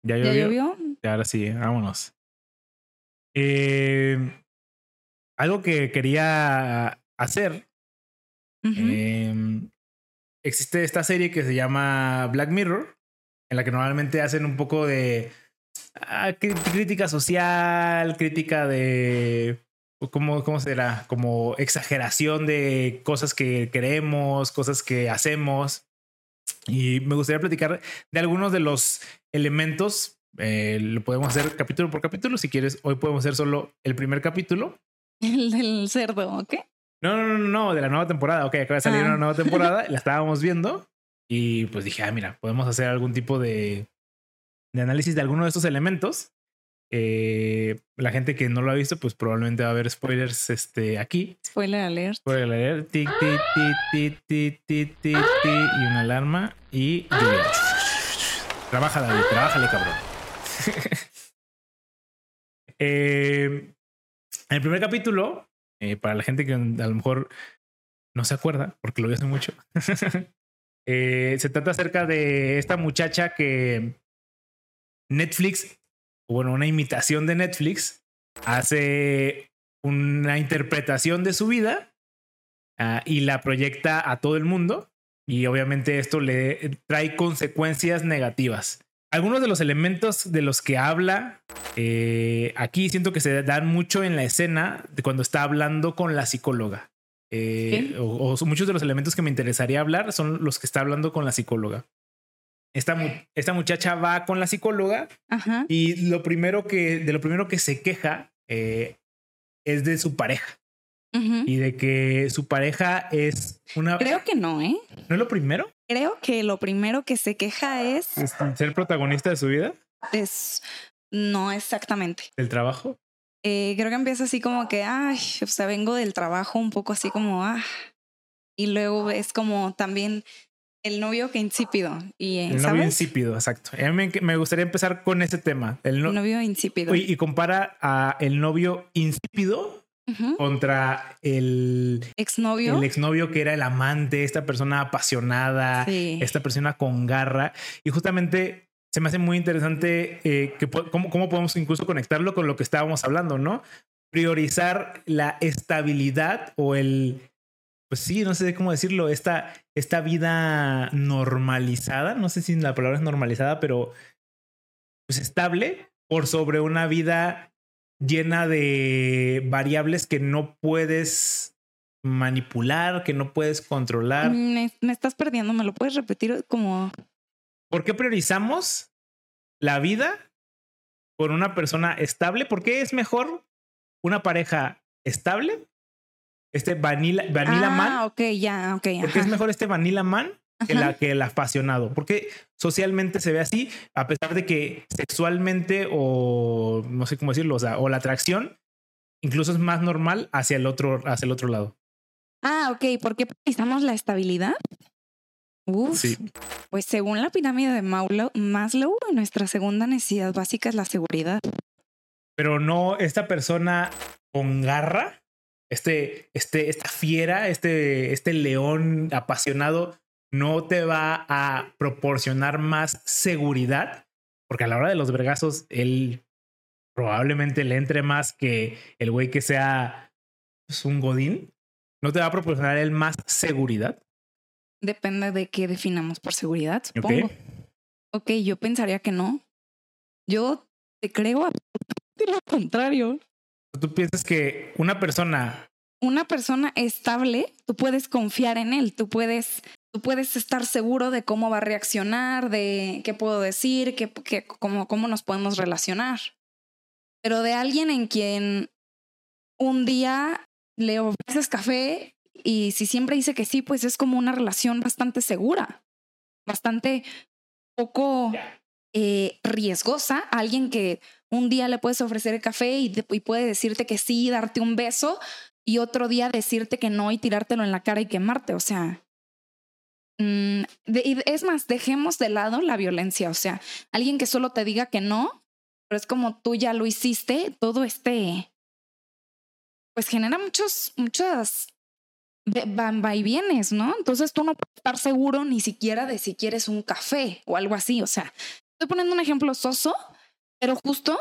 Speaker 2: ¿Ya
Speaker 1: ¿Ya
Speaker 2: llovió?
Speaker 1: llovió?
Speaker 2: Y ahora sí, vámonos. Eh, algo que quería hacer. Eh, existe esta serie que se llama Black Mirror, en la que normalmente hacen un poco de ah, crítica social, crítica de. ¿Cómo, ¿Cómo será? Como exageración de cosas que queremos, cosas que hacemos. Y me gustaría platicar de algunos de los elementos. Eh, lo podemos hacer capítulo por capítulo. Si quieres, hoy podemos hacer solo el primer capítulo.
Speaker 1: El del cerdo, ¿ok?
Speaker 2: No, no, no, no, de la nueva temporada. Ok, acaba de salir
Speaker 1: Ah.
Speaker 2: una nueva temporada. la estábamos viendo y pues dije, ah, mira, podemos hacer algún tipo de, de análisis de alguno de estos elementos. Eh, la gente que no lo ha visto, pues probablemente va a haber spoilers este, aquí.
Speaker 1: Spoiler alert.
Speaker 2: Spoiler alert. Tic, tic, tic, tic, tic, tic, tic, tic, y una alarma y lluvia. Trabaja, David, trabájale, cabrón. Eh, en el primer capítulo, eh, para la gente que a lo mejor no se acuerda, porque lo vi hace mucho, eh, se trata acerca de esta muchacha que Netflix, bueno, una imitación de Netflix, hace una interpretación de su vida ah, y la proyecta a todo el mundo. Y obviamente esto le trae consecuencias negativas. Algunos de los elementos de los que habla eh, aquí siento que se dan mucho en la escena de cuando está hablando con la psicóloga. Eh, o, muchos de los elementos que me interesaría hablar son los que está hablando con la psicóloga. Esta, mu- esta muchacha va con la psicóloga
Speaker 1: Ajá.
Speaker 2: y lo primero que, de lo primero que se queja eh, es de su pareja y de que su pareja es una.
Speaker 1: Creo que no, ¿eh?
Speaker 2: ¿No es lo primero?
Speaker 1: Creo que lo primero que se queja es,
Speaker 2: Es ser protagonista de su vida,
Speaker 1: es no exactamente.
Speaker 2: del trabajo.
Speaker 1: Eh, creo que empieza así como que, ay, o sea, vengo del trabajo un poco así como, ah. Y luego es como también el novio que insípido. Y,
Speaker 2: El novio
Speaker 1: ¿sabes?
Speaker 2: insípido, exacto. A mí me, gustaría empezar con ese tema. El no-
Speaker 1: novio insípido.
Speaker 2: Y compara a el novio insípido contra el,
Speaker 1: Exnovio.
Speaker 2: el exnovio que era el amante, esta persona apasionada,
Speaker 1: Sí.
Speaker 2: esta persona con garra. Y justamente se me hace muy interesante eh, que cómo, cómo podemos incluso conectarlo con lo que estábamos hablando, ¿no? Priorizar la estabilidad o el, pues sí, no sé cómo decirlo, esta, esta vida normalizada, no sé si la palabra es normalizada, pero pues estable por sobre una vida llena de variables que no puedes manipular, que no puedes controlar.
Speaker 1: Me, me estás perdiendo, ¿me lo puedes repetir como
Speaker 2: ¿Por qué priorizamos la vida por una persona estable? ¿Por qué es mejor una pareja estable? Este Vanilla, vanilla
Speaker 1: ah,
Speaker 2: Man.
Speaker 1: ok, ya, ok.
Speaker 2: ¿Por qué es mejor este Vanilla Man que,
Speaker 1: Ajá.
Speaker 2: la, que el apasionado? Porque socialmente se ve así, a pesar de que sexualmente o no sé cómo decirlo, o sea, o la atracción incluso es más normal hacia el otro, hacia el otro lado.
Speaker 1: Ah, ok. ¿Por qué precisamos la estabilidad? Uf,
Speaker 2: Sí.
Speaker 1: pues según la pirámide de Maslow, nuestra segunda necesidad básica es la seguridad.
Speaker 2: Pero no esta persona con garra, este, este, esta fiera, este, este león apasionado, no te va a proporcionar más seguridad, porque a la hora de los vergazos, él probablemente le entre más que el güey que sea pues, un godín. No te va a proporcionar él más seguridad.
Speaker 1: Depende de qué definamos por seguridad, supongo. Ok, yo pensaría que no. Yo te creo absolutamente lo contrario.
Speaker 2: Tú piensas que una persona
Speaker 1: Una persona estable, tú puedes confiar en él, tú puedes, tú puedes estar seguro de cómo va a reaccionar, de qué puedo decir, qué, qué- cómo, cómo nos podemos relacionar. Pero de alguien en quien un día le ofreces café y si siempre dice que sí, pues es como una relación bastante segura, bastante poco eh, riesgosa. Alguien que un día le puedes ofrecer el café y, de- y puede decirte que sí, darte un beso y otro día decirte que no y tirártelo en la cara y quemarte. O sea, mm, y es más, dejemos de lado la violencia. O sea, alguien que solo te diga que no, pero es como tú ya lo hiciste, todo este, pues genera muchos, muchas van va y vienes, ¿no? Entonces tú no puedes estar seguro ni siquiera de si quieres un café o algo así. O sea, estoy poniendo un ejemplo soso, pero justo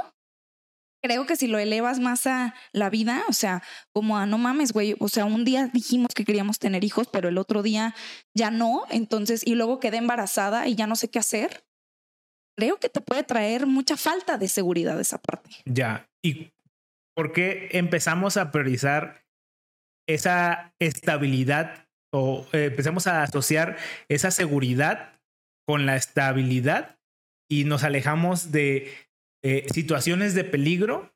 Speaker 1: creo que si lo elevas más a la vida, o sea, como a no mames, güey, o sea, un día dijimos que queríamos tener hijos, pero el otro día ya no, entonces, y luego quedé embarazada y ya no sé qué hacer. Creo que te puede traer mucha falta de seguridad esa parte.
Speaker 2: Ya. ¿Y por qué empezamos a priorizar esa estabilidad o eh, empezamos a asociar esa seguridad con la estabilidad y nos alejamos de eh, situaciones de peligro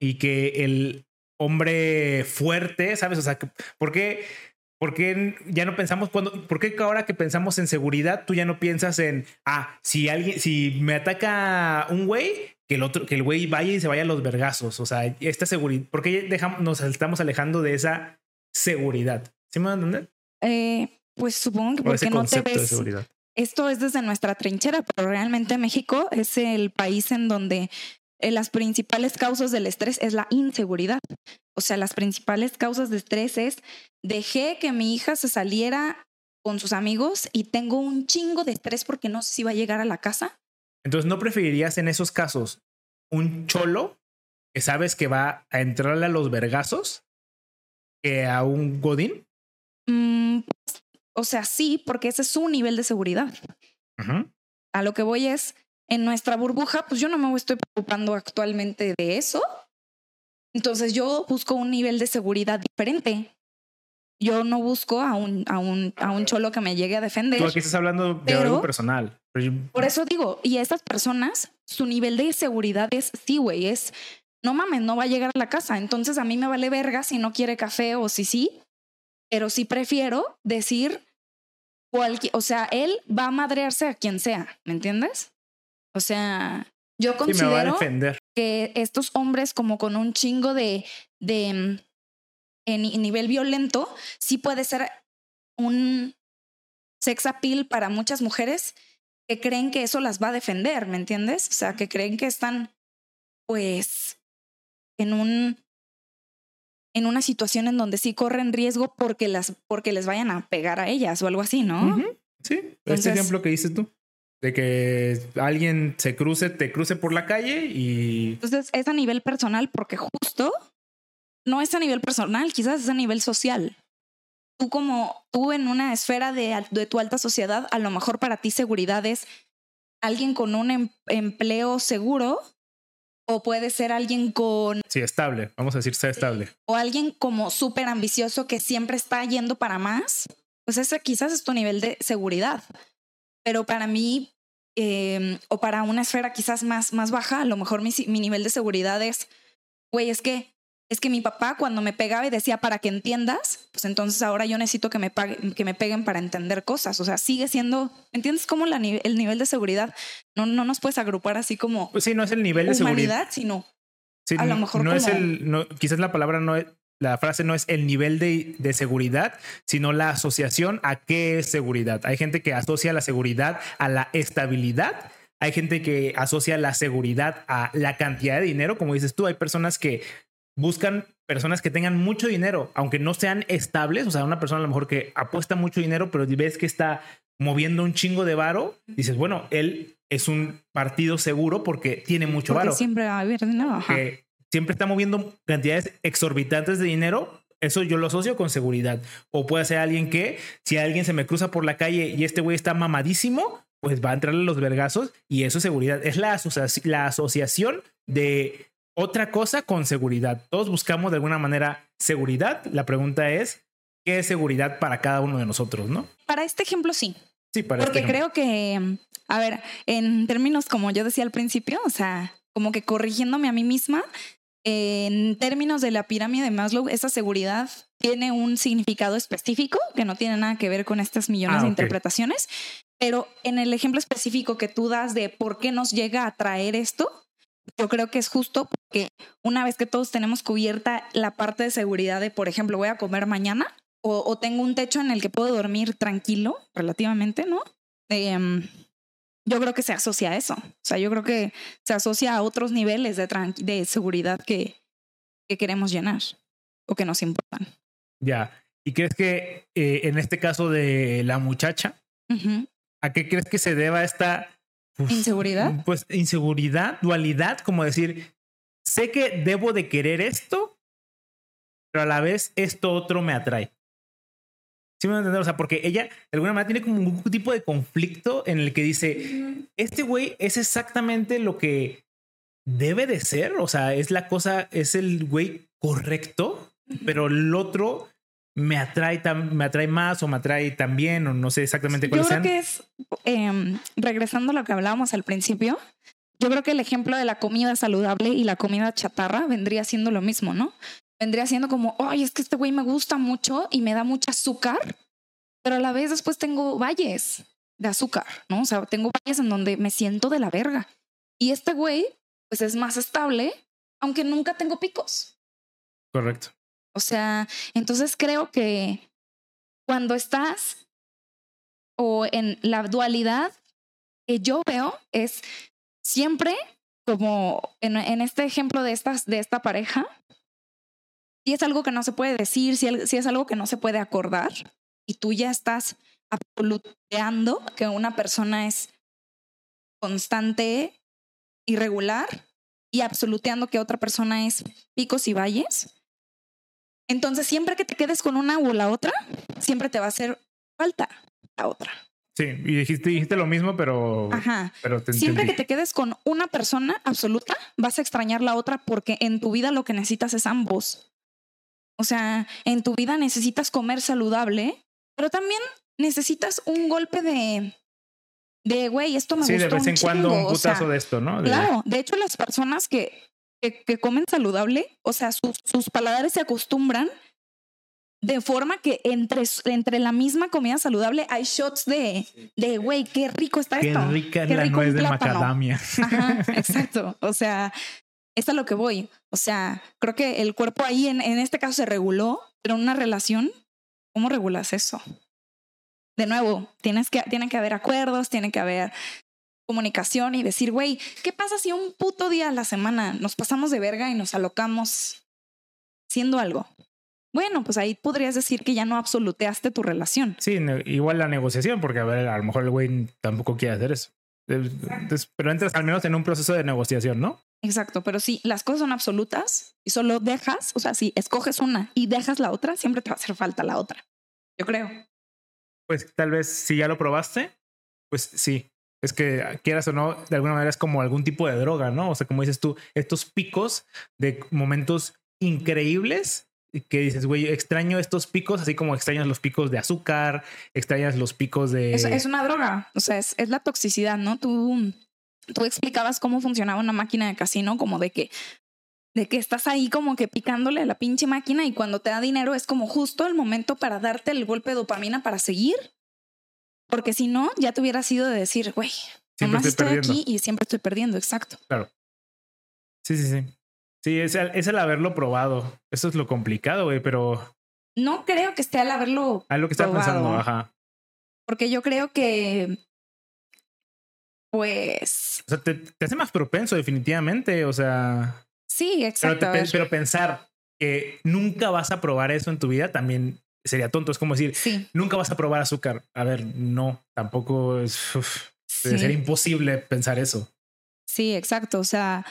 Speaker 2: y que el hombre fuerte, ¿sabes? O sea, ¿por qué, por qué ya no pensamos cuando, por qué ahora que pensamos en seguridad, tú ya no piensas en, ah, si alguien, si me ataca un güey, que el otro, que el güey vaya y se vaya a los vergazos. O sea, esta seguridad, ¿por qué dejamos, nos estamos alejando de esa seguridad? ¿Sí me van a entender?
Speaker 1: Eh, pues supongo que porque no te ves
Speaker 2: seguridad.
Speaker 1: Esto es desde nuestra trinchera, pero realmente México es el país en donde eh, las principales causas del estrés es la inseguridad. O sea, las principales causas de estrés es dejé que mi hija se saliera con sus amigos y tengo un chingo de estrés porque no sé si va a llegar a la casa.
Speaker 2: Entonces, ¿no preferirías en esos casos un cholo que sabes que va a entrarle a los vergazos que a un godín?
Speaker 1: Mm, o sea, sí, porque ese es su nivel de seguridad.
Speaker 2: Ujú.
Speaker 1: A lo que voy es, en nuestra burbuja, pues yo no me estoy preocupando actualmente de eso. Entonces yo busco un nivel de seguridad diferente. Yo no busco a un, a un, a un cholo que me llegue a defender.
Speaker 2: Tú aquí estás hablando de
Speaker 1: Pero-
Speaker 2: algo personal.
Speaker 1: Por eso digo, y estas personas, su nivel de seguridad es, sí, güey, es, no mames, no va a llegar a la casa. Entonces a mí me vale verga si no quiere café o si sí, pero sí prefiero decir, o sea, él va a madrearse a quien sea, ¿me entiendes? O sea, yo considero que estos hombres como con un chingo de, de mm, en ni- nivel violento, sí puede ser un sex appeal para muchas mujeres que creen que eso las va a defender, ¿me entiendes? O sea, que creen que están pues en un en una situación en donde sí corren riesgo porque las porque les vayan a pegar a ellas o algo así, ¿no?
Speaker 2: Sí, este
Speaker 1: Entonces-
Speaker 2: ejemplo que dices tú. De que alguien se cruce, te cruce por la calle y
Speaker 1: Entonces es a nivel personal porque justo no es a nivel personal, quizás es a nivel social. Tú como tú en una esfera de, de tu alta sociedad, a lo mejor para ti seguridad es alguien con un em- empleo seguro o puede ser alguien con
Speaker 2: sí, estable. Vamos a decir, sea estable.
Speaker 1: o alguien como súper ambicioso que siempre está yendo para más. Pues ese quizás es tu nivel de seguridad. Pero para mí, eh, o para una esfera quizás más, más baja, a lo mejor mi, mi nivel de seguridad es, güey, es que, es que mi papá cuando me pegaba y decía para que entiendas, pues entonces ahora yo necesito que me, que me peguen para entender cosas. O sea, sigue siendo, ¿entiendes cómo la, el nivel de seguridad no, no nos puedes agrupar así como
Speaker 2: Pues sí, no es el nivel de seguridad.
Speaker 1: sino
Speaker 2: Sí,
Speaker 1: a lo mejor
Speaker 2: no es el, no, quizás la palabra no es, la frase no es el nivel de, de, seguridad, sino la asociación a qué es seguridad. Hay gente que asocia la seguridad a la estabilidad. Hay gente que asocia la seguridad a la cantidad de dinero. Como dices tú, hay personas que buscan personas que tengan mucho dinero, aunque no sean estables. O sea, una persona a lo mejor que apuesta mucho dinero, pero ves que está moviendo un chingo de varo, dices, bueno, él es un partido seguro porque tiene mucho porque varo.
Speaker 1: Siempre va a haber dinero.
Speaker 2: Que siempre está moviendo cantidades exorbitantes de dinero. Eso yo lo asocio con seguridad. O puede ser alguien que, si alguien se me cruza por la calle y este güey está mamadísimo, pues va a entrarle los vergazos y eso es seguridad. Es la, la asociación de otra cosa con seguridad. Todos buscamos de alguna manera seguridad. La pregunta es, ¿qué es seguridad para cada uno de nosotros, no?
Speaker 1: Para este ejemplo, sí.
Speaker 2: Sí, para
Speaker 1: Porque
Speaker 2: este
Speaker 1: creo que, a ver, en términos como yo decía al principio, o sea, como que corrigiéndome a mí misma, en términos de la pirámide de Maslow, esa seguridad tiene un significado específico que no tiene nada que ver con estas millones
Speaker 2: Ah,
Speaker 1: de interpretaciones. Pero en el ejemplo específico que tú das de por qué nos llega a traer esto, yo creo que es justo porque una vez que todos tenemos cubierta la parte de seguridad de, por ejemplo, voy a comer mañana o, o tengo un techo en el que puedo dormir tranquilo, relativamente, ¿no? Em, yo creo que se asocia a eso. O sea, yo creo que se asocia a otros niveles de, de seguridad que, que queremos llenar o que nos importan.
Speaker 2: Ya. ¿Y crees que eh, en este caso de la muchacha, a qué crees que se deba esta pues,
Speaker 1: ¿Inseguridad?
Speaker 2: Pues inseguridad, dualidad, como decir, sé que debo de querer esto, pero a la vez esto otro me atrae. ¿Sí me entender? O sea, porque ella de alguna manera tiene como un tipo de conflicto en el que dice, este güey es exactamente lo que debe de ser, o sea, es la cosa, es el güey correcto, pero el otro me atrae, me atrae más o me atrae también, o no sé exactamente
Speaker 1: Yo
Speaker 2: cuáles
Speaker 1: creo
Speaker 2: sean.
Speaker 1: que es, em, regresando a lo que hablábamos al principio, yo creo que el ejemplo de la comida saludable y la comida chatarra vendría siendo lo mismo, ¿no? Vendría siendo como, ay, es que este güey me gusta mucho y me da mucho azúcar, pero a la vez después tengo valles de azúcar, ¿no? O sea, tengo valles en donde me siento de la verga. Y este güey, pues es más estable, aunque nunca tengo picos.
Speaker 2: Correcto.
Speaker 1: O sea, entonces creo que cuando estás o en la dualidad que yo veo es siempre como en, este ejemplo de, estas, de esta pareja, si es algo que no se puede decir, si, si es algo que no se puede acordar y tú ya estás absoluteando que una persona es constante, irregular y absoluteando que otra persona es picos y valles, entonces, siempre que te quedes con una o la otra, siempre te va a hacer falta la otra.
Speaker 2: Sí, y dijiste, dijiste lo mismo, pero,
Speaker 1: Ajá.
Speaker 2: pero te
Speaker 1: Siempre que te quedes con una persona absoluta, vas a extrañar la otra porque en tu vida lo que necesitas es ambos. O sea, en tu vida necesitas comer saludable, pero también necesitas un golpe de, de güey, esto me
Speaker 2: Sí, de
Speaker 1: gustó
Speaker 2: vez
Speaker 1: un
Speaker 2: en cuando un
Speaker 1: chingo", o sea,
Speaker 2: putazo de esto, ¿no? De-
Speaker 1: Claro, de hecho las personas que, que, que comen saludable, o sea, sus, sus paladares se acostumbran de forma que entre, entre la misma comida saludable hay shots de, de güey, qué rico está
Speaker 2: Qué
Speaker 1: esto.
Speaker 2: rica es
Speaker 1: Qué
Speaker 2: la
Speaker 1: rico
Speaker 2: nuez de macadamia.
Speaker 1: Ajá, exacto. O sea, es a lo que voy. O sea, creo que el cuerpo ahí en, en este caso se reguló, pero en una relación, ¿cómo regulas eso? De nuevo, tienes que, tiene que haber acuerdos, tiene que haber comunicación y decir, güey, ¿qué pasa si un puto día a la semana nos pasamos de verga y nos alocamos siendo algo? Bueno, pues ahí podrías decir que ya no absoluteaste tu relación.
Speaker 2: Sí, igual la negociación, porque a ver, a lo mejor el güey tampoco quiere hacer eso. Entonces, pero entras al menos en un proceso de negociación, ¿no?
Speaker 1: Exacto, pero si las cosas son absolutas y solo dejas, o sea, si escoges una y dejas la otra, siempre te va a hacer falta la otra. Yo creo.
Speaker 2: Pues tal vez si ya lo probaste, pues sí. Es que quieras o no, de alguna manera es como algún tipo de droga, ¿no? O sea, como dices tú, estos picos de momentos increíbles que dices, güey, extraño estos picos, así como extrañas los picos de azúcar, extrañas los picos de...
Speaker 1: Es, es una droga, o sea, es, es la toxicidad, ¿no? Tú, tú explicabas cómo funcionaba una máquina de casino, como de que, de que estás ahí como que picándole a la pinche máquina y cuando te da dinero es como justo el momento para darte el golpe de dopamina para seguir. Porque si no, ya te hubiera sido de decir, güey, nomás
Speaker 2: estoy perdiendo.
Speaker 1: aquí y siempre estoy perdiendo, exacto.
Speaker 2: Sí, sí, sí. Sí, es el, es el haberlo probado. Eso es lo complicado, güey, pero.
Speaker 1: No creo que esté al haberlo.
Speaker 2: A lo que estaba pensando, ajá.
Speaker 1: Porque yo creo que. Pues.
Speaker 2: O sea, te, te hace más propenso, definitivamente. O sea.
Speaker 1: Sí, exacto.
Speaker 2: Pero, pero, pensar que nunca vas a probar eso en tu vida también sería tonto. Es como decir,
Speaker 1: sí.
Speaker 2: nunca vas a probar azúcar. A ver, no, tampoco es. Uf, sí. Sería imposible pensar eso.
Speaker 1: Sí, exacto. O sea,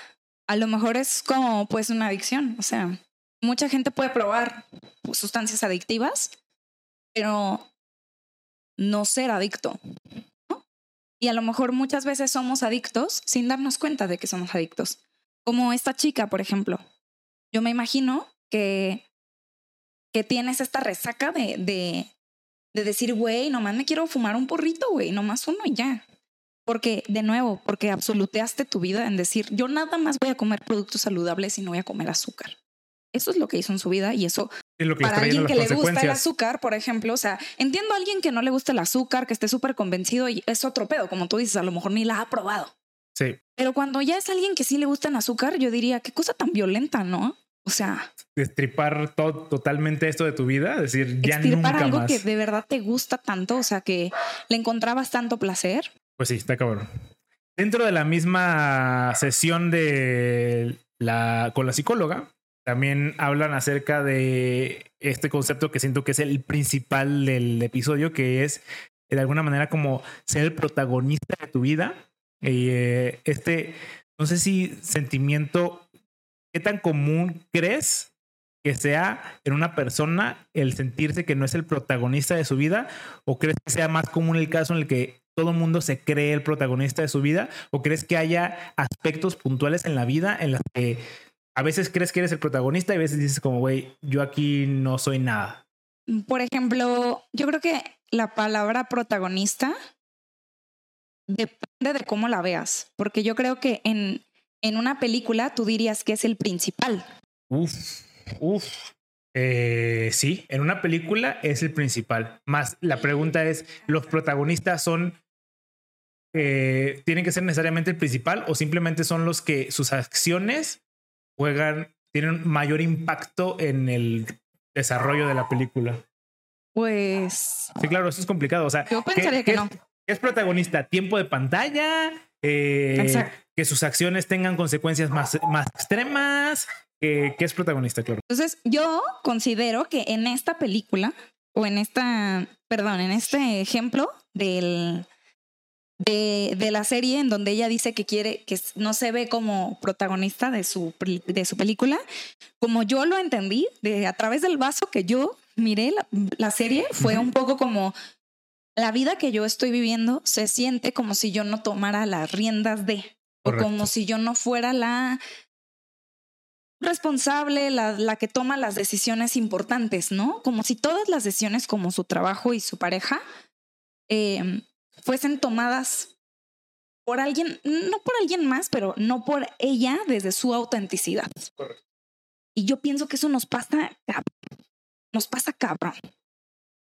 Speaker 1: a lo mejor es como pues una adicción. O sea, mucha gente puede probar sustancias adictivas, pero no ser adicto. ¿no? Y a lo mejor muchas veces somos adictos sin darnos cuenta de que somos adictos. Como esta chica, por ejemplo. Yo me imagino que, que tienes esta resaca de, de, de decir, güey, nomás me quiero fumar un porrito, güey, nomás uno y ya. Porque, de nuevo, porque absoluteaste tu vida en decir, yo nada más voy a comer productos saludables y no voy a comer azúcar. Eso es lo que hizo en su vida y eso
Speaker 2: es lo que
Speaker 1: para alguien que le gusta el azúcar, por ejemplo, o sea, entiendo a alguien que no le gusta el azúcar, que esté súper convencido y es otro pedo, como tú dices, a lo mejor ni la ha probado.
Speaker 2: Sí.
Speaker 1: Pero cuando ya es alguien que sí le gusta el azúcar, yo diría, qué cosa tan violenta, ¿no? O sea,
Speaker 2: destripar todo, totalmente esto de tu vida, decir, ya nunca
Speaker 1: algo
Speaker 2: más.
Speaker 1: que de verdad te gusta tanto, o sea, que le encontrabas tanto placer.
Speaker 2: Pues sí, está cabrón. Dentro de la misma sesión de la con la psicóloga, también hablan acerca de este concepto que siento que es el principal del episodio, que es de alguna manera como ser el protagonista de tu vida. Y eh, este, no sé si sentimiento, ¿qué tan común crees que sea en una persona el sentirse que no es el protagonista de su vida? ¿O crees que sea más común el caso en el que todo el mundo se cree el protagonista de su vida? ¿O crees que haya aspectos puntuales en la vida en los que a veces crees que eres el protagonista y a veces dices como, güey, yo aquí no soy nada?
Speaker 1: Por ejemplo, yo creo que la palabra protagonista depende de cómo la veas, porque yo creo que en, en una película tú dirías que es el principal.
Speaker 2: Uf, uf. Eh, sí, en una película es el principal. Más la pregunta es, ¿los protagonistas son, eh, tienen que ser necesariamente el principal o simplemente son los que sus acciones juegan, tienen mayor impacto en el desarrollo de la película?
Speaker 1: Pues...
Speaker 2: Sí, claro, eso es complicado. O sea,
Speaker 1: yo pensaría
Speaker 2: ¿qué,
Speaker 1: que no.
Speaker 2: ¿qué es protagonista? ¿Tiempo de pantalla? Eh, que sus acciones tengan consecuencias más, más extremas. Eh, ¿Qué es protagonista, claro?
Speaker 1: Entonces, yo considero que en esta película, o en esta, perdón, en este ejemplo del, de, de, la serie en donde ella dice que quiere, que no se ve como protagonista de su, de su película, como yo lo entendí, de, a través del vaso que yo miré la, la serie, fue un poco como la vida que yo estoy viviendo se siente como si yo no tomara las riendas de, Correcto. o como si yo no fuera la responsable, la, la, que toma las decisiones importantes, ¿no? Como si todas las decisiones como su trabajo y su pareja eh, fuesen tomadas por alguien, no por alguien más, pero no por ella desde su autenticidad.
Speaker 2: Correcto.
Speaker 1: Y yo pienso que eso nos pasa, nos pasa cabrón.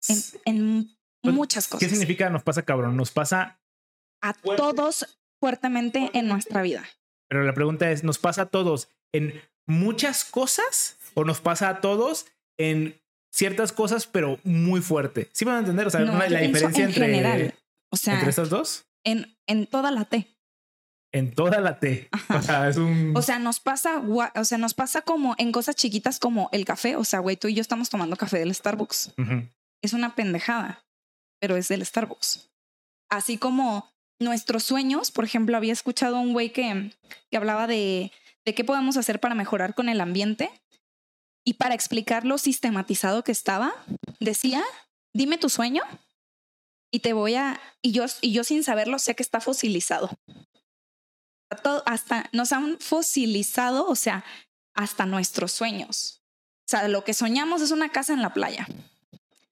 Speaker 1: En, en muchas cosas.
Speaker 2: ¿Qué significa nos pasa cabrón? Nos pasa
Speaker 1: a fuerte. todos fuertemente en nuestra vida.
Speaker 2: Pero la pregunta es, ¿nos pasa a todos en muchas cosas o nos pasa a todos en ciertas cosas, pero muy fuerte? ¿Sí van a entender? O sea,
Speaker 1: no,
Speaker 2: la diferencia
Speaker 1: en
Speaker 2: entre,
Speaker 1: general. O sea,
Speaker 2: entre estas dos.
Speaker 1: En, en toda la T.
Speaker 2: En toda la T. O sea, es un...
Speaker 1: o sea, nos pasa, o sea, nos pasa como en cosas chiquitas como el café. O sea, güey, tú y yo estamos tomando café del Starbucks.
Speaker 2: Uh -huh.
Speaker 1: Es una pendejada, pero es del Starbucks. Así como nuestros sueños, por ejemplo, había escuchado un güey que, que hablaba de, de qué podemos hacer para mejorar con el ambiente. Y para explicar lo sistematizado que estaba, decía, dime tu sueño y te voy a... Y yo, y yo sin saberlo sé que está fosilizado. Todo, hasta nos han fosilizado, o sea, hasta nuestros sueños. O sea, lo que soñamos es una casa en la playa.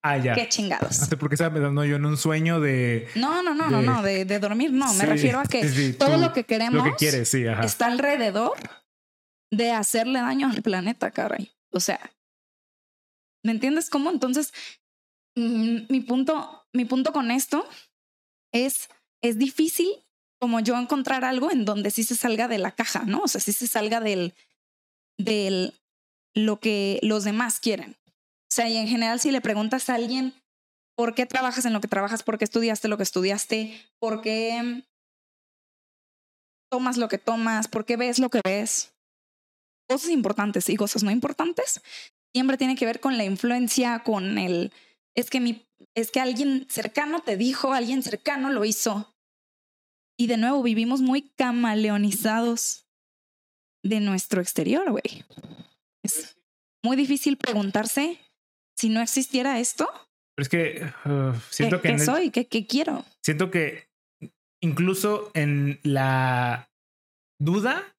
Speaker 2: Ah, ya.
Speaker 1: Qué chingados.
Speaker 2: No sé por qué estaba pensando yo en un sueño de.
Speaker 1: No, no, no, de... no, no, de, de, dormir, no. Me sí, refiero a que sí, todo tú, lo que queremos
Speaker 2: lo que quieres, sí, ajá.
Speaker 1: está alrededor de hacerle daño al planeta, caray. O sea, ¿me entiendes cómo? Entonces, mmm, mi punto, mi punto con esto es, es difícil como yo encontrar algo en donde sí se salga de la caja, ¿no? O sea, sí se salga del, de lo que los demás quieren. O sea, y en general si le preguntas a alguien por qué trabajas en lo que trabajas, por qué estudiaste lo que estudiaste, por qué tomas lo que tomas, por qué ves lo que ves, cosas importantes y cosas no importantes, siempre tiene que ver con la influencia, con el, es que mi, es que alguien cercano te dijo, alguien cercano lo hizo. Y de nuevo, vivimos muy camaleonizados de nuestro exterior, güey. Es muy difícil preguntarse si no existiera esto.
Speaker 2: Pero es que uh, siento
Speaker 1: ¿Qué,
Speaker 2: que...
Speaker 1: qué soy? ¿Qué, ¿Qué quiero?
Speaker 2: Siento que incluso en la duda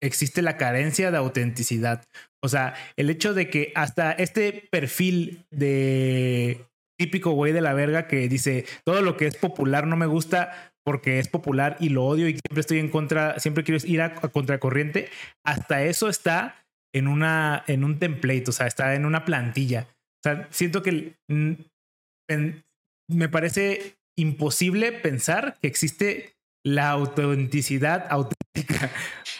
Speaker 2: existe la carencia de autenticidad. O sea, el hecho de que hasta este perfil de típico güey de la verga que dice todo lo que es popular no me gusta porque es popular y lo odio y siempre estoy en contra, siempre quiero ir a, a contracorriente, hasta eso está en una en un template, o sea, está en una plantilla. O sea, siento que en, me parece imposible pensar que existe la autenticidad auténtica.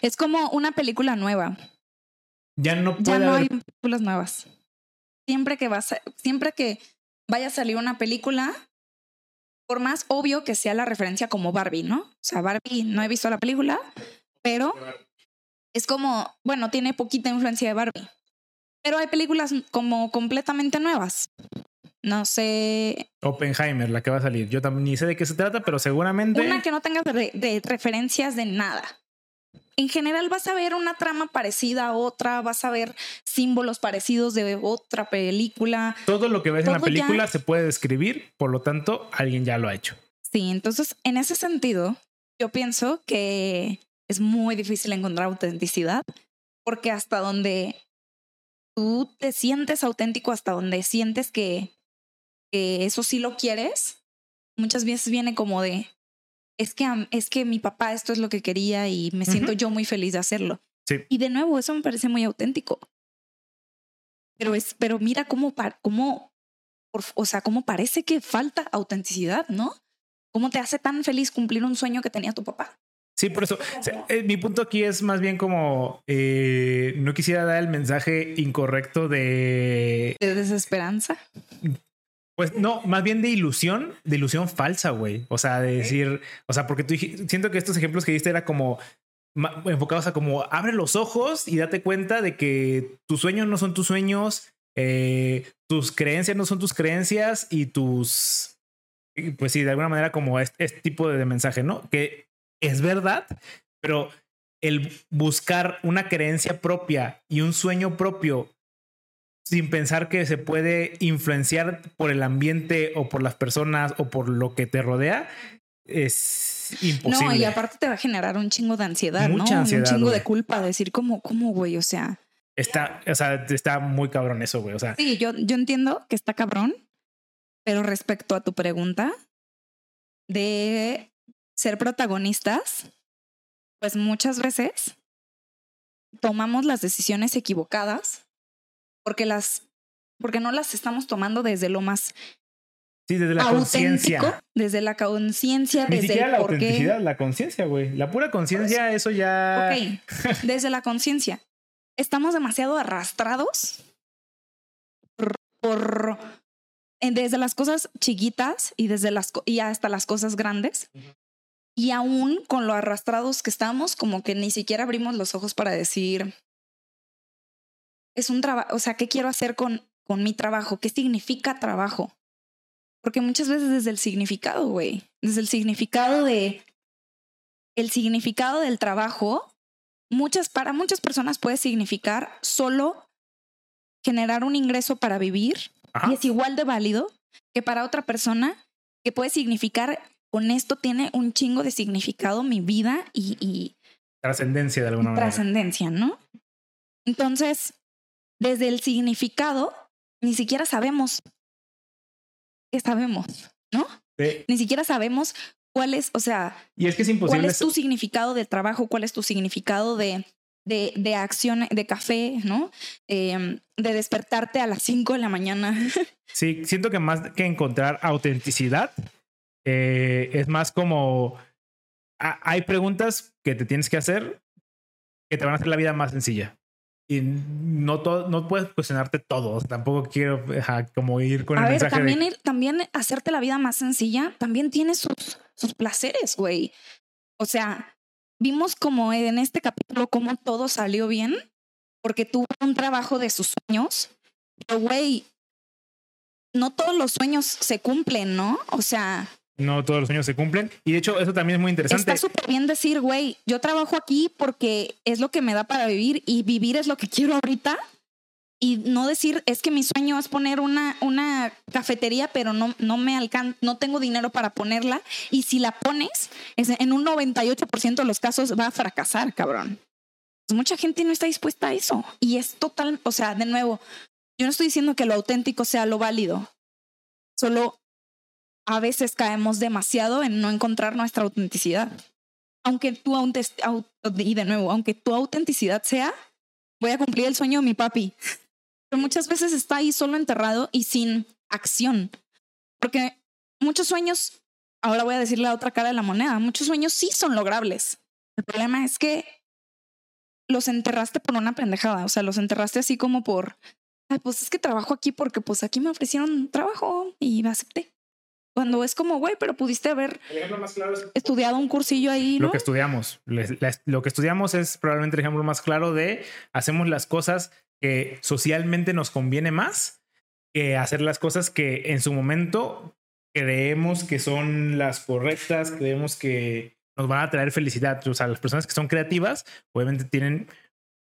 Speaker 1: Es como una película nueva.
Speaker 2: Ya no puede
Speaker 1: Ya no hay películas nuevas. Siempre que vas a- siempre que vaya a salir una película, por más obvio que sea la referencia como Barbie, ¿no? O sea, Barbie no he visto la película, pero es como, bueno, tiene poquita influencia de Barbie. Pero hay películas como completamente nuevas. No sé,
Speaker 2: Oppenheimer, la que va a salir. Yo también ni sé de qué se trata, pero seguramente.
Speaker 1: una que no tenga de, de referencias de nada. En general vas a ver una trama parecida a otra, vas a ver símbolos parecidos de otra película.
Speaker 2: Todo lo que ves en la
Speaker 1: Todo ya-
Speaker 2: película se puede describir, por lo tanto, alguien ya lo ha hecho.
Speaker 1: Sí, entonces en ese sentido, yo pienso que es muy difícil encontrar autenticidad porque hasta donde tú te sientes auténtico, hasta donde sientes que, que eso sí lo quieres, muchas veces viene como de, es que, es que mi papá esto es lo que quería y me siento yo muy feliz de hacerlo.
Speaker 2: Sí.
Speaker 1: Y de nuevo, eso me parece muy auténtico. Pero es, pero mira cómo, cómo, o sea, cómo parece que falta autenticidad, ¿no? ¿Cómo te hace tan feliz cumplir un sueño que tenía tu papá?
Speaker 2: Sí, por eso. o sea, eh, mi punto aquí es más bien como eh, no quisiera dar el mensaje incorrecto de.
Speaker 1: De desesperanza.
Speaker 2: Pues no, más bien de ilusión, de ilusión falsa, güey. O sea, de decir, o sea, porque tú siento que estos ejemplos que diste era como enfocados a como abre los ojos y date cuenta de que tus sueños no son tus sueños, eh, tus creencias no son tus creencias y tus, pues sí, de alguna manera como este, este tipo de mensaje, ¿no? Que es verdad, pero el buscar una creencia propia y un sueño propio sin pensar que se puede influenciar por el ambiente o por las personas o por lo que te rodea, es imposible.
Speaker 1: No, y aparte te va a generar un chingo de ansiedad,
Speaker 2: Mucha
Speaker 1: ¿no?
Speaker 2: ansiedad,
Speaker 1: un chingo
Speaker 2: güey.
Speaker 1: de culpa, decir cómo, cómo, güey, o sea,
Speaker 2: Está, o sea, está muy cabrón eso, güey. O sea,
Speaker 1: sí, yo, yo entiendo que está cabrón, pero respecto a tu pregunta de ser protagonistas, pues muchas veces tomamos las decisiones equivocadas porque las porque no las estamos tomando desde lo más
Speaker 2: sí, desde la conciencia.
Speaker 1: desde la conciencia, desde
Speaker 2: siquiera
Speaker 1: el
Speaker 2: la autenticidad, la conciencia, güey. La pura conciencia, eso ya.
Speaker 1: Ok, desde la conciencia. Estamos demasiado arrastrados por, desde las cosas chiquitas y desde las y hasta las cosas grandes. Y aún con lo arrastrados que estamos, como que ni siquiera abrimos los ojos para decir es un trabajo, o sea, ¿qué quiero hacer con, con mi trabajo? ¿Qué significa trabajo? Porque muchas veces desde el significado, güey, desde el significado de el significado del trabajo muchas, para muchas personas puede significar solo generar un ingreso para vivir
Speaker 2: Ajá.
Speaker 1: y es igual de válido que para otra persona que puede significar con esto tiene un chingo de significado mi vida y, y
Speaker 2: Trascendencia de alguna manera.
Speaker 1: trascendencia, ¿no? Entonces, desde el significado, ni siquiera sabemos qué sabemos, ¿no?
Speaker 2: Sí.
Speaker 1: Ni siquiera sabemos cuál es, o sea,
Speaker 2: Y es que es
Speaker 1: ¿Cuál
Speaker 2: imposible.
Speaker 1: es tu significado de trabajo? ¿Cuál es tu significado de, de, de acción, de café, ¿no? Eh, de despertarte a las 5 de la mañana.
Speaker 2: Sí, siento que más que encontrar autenticidad, eh, es más como ha- hay preguntas que te tienes que hacer que te van a hacer la vida más sencilla. y no todo, no puedes cuestionarte todo. Tampoco quiero como ir con
Speaker 1: a
Speaker 2: el
Speaker 1: ver,
Speaker 2: mensaje
Speaker 1: también,
Speaker 2: de
Speaker 1: ir- también hacerte la vida más sencilla también tiene sus, sus placeres, güey. O sea, vimos como en este capítulo cómo todo salió bien porque tuvo un trabajo de sus sueños. Pero, güey, no todos los sueños se cumplen, ¿no? O sea,
Speaker 2: no todos los sueños se cumplen. Y de hecho, eso también es muy interesante.
Speaker 1: está súper bien decir, güey, yo trabajo aquí porque es lo que me da para vivir y vivir es lo que quiero ahorita. Y no decir, es que mi sueño es poner una, una cafetería, pero no, no me alcanza, no tengo dinero para ponerla. Y si la pones, es- en un 98% de los casos va a fracasar, cabrón. Pues mucha gente no está dispuesta a eso. Y es total, o sea, de nuevo, yo no estoy diciendo que lo auténtico sea lo válido. Solo a veces caemos demasiado en no encontrar nuestra autenticidad. Aunque tu y de nuevo, aunque tu autenticidad sea, voy a cumplir el sueño de mi papi. Pero muchas veces está ahí solo enterrado y sin acción. Porque muchos sueños, ahora voy a decir la otra cara de la moneda, muchos sueños sí son logrables. El problema es que los enterraste por una pendejada, o sea, los enterraste así como por, pues es que trabajo aquí porque pues aquí me ofrecieron trabajo y me acepté. Cuando es como, güey, pero pudiste haber
Speaker 2: El ejemplo más claro es
Speaker 1: estudiado un cursillo ahí,
Speaker 2: lo
Speaker 1: ¿no?
Speaker 2: que estudiamos. Lo que estudiamos es probablemente el ejemplo más claro de hacemos las cosas que socialmente nos conviene más que hacer las cosas que en su momento creemos que son las correctas, creemos que nos van a traer felicidad. O sea, las personas que son creativas, obviamente tienen,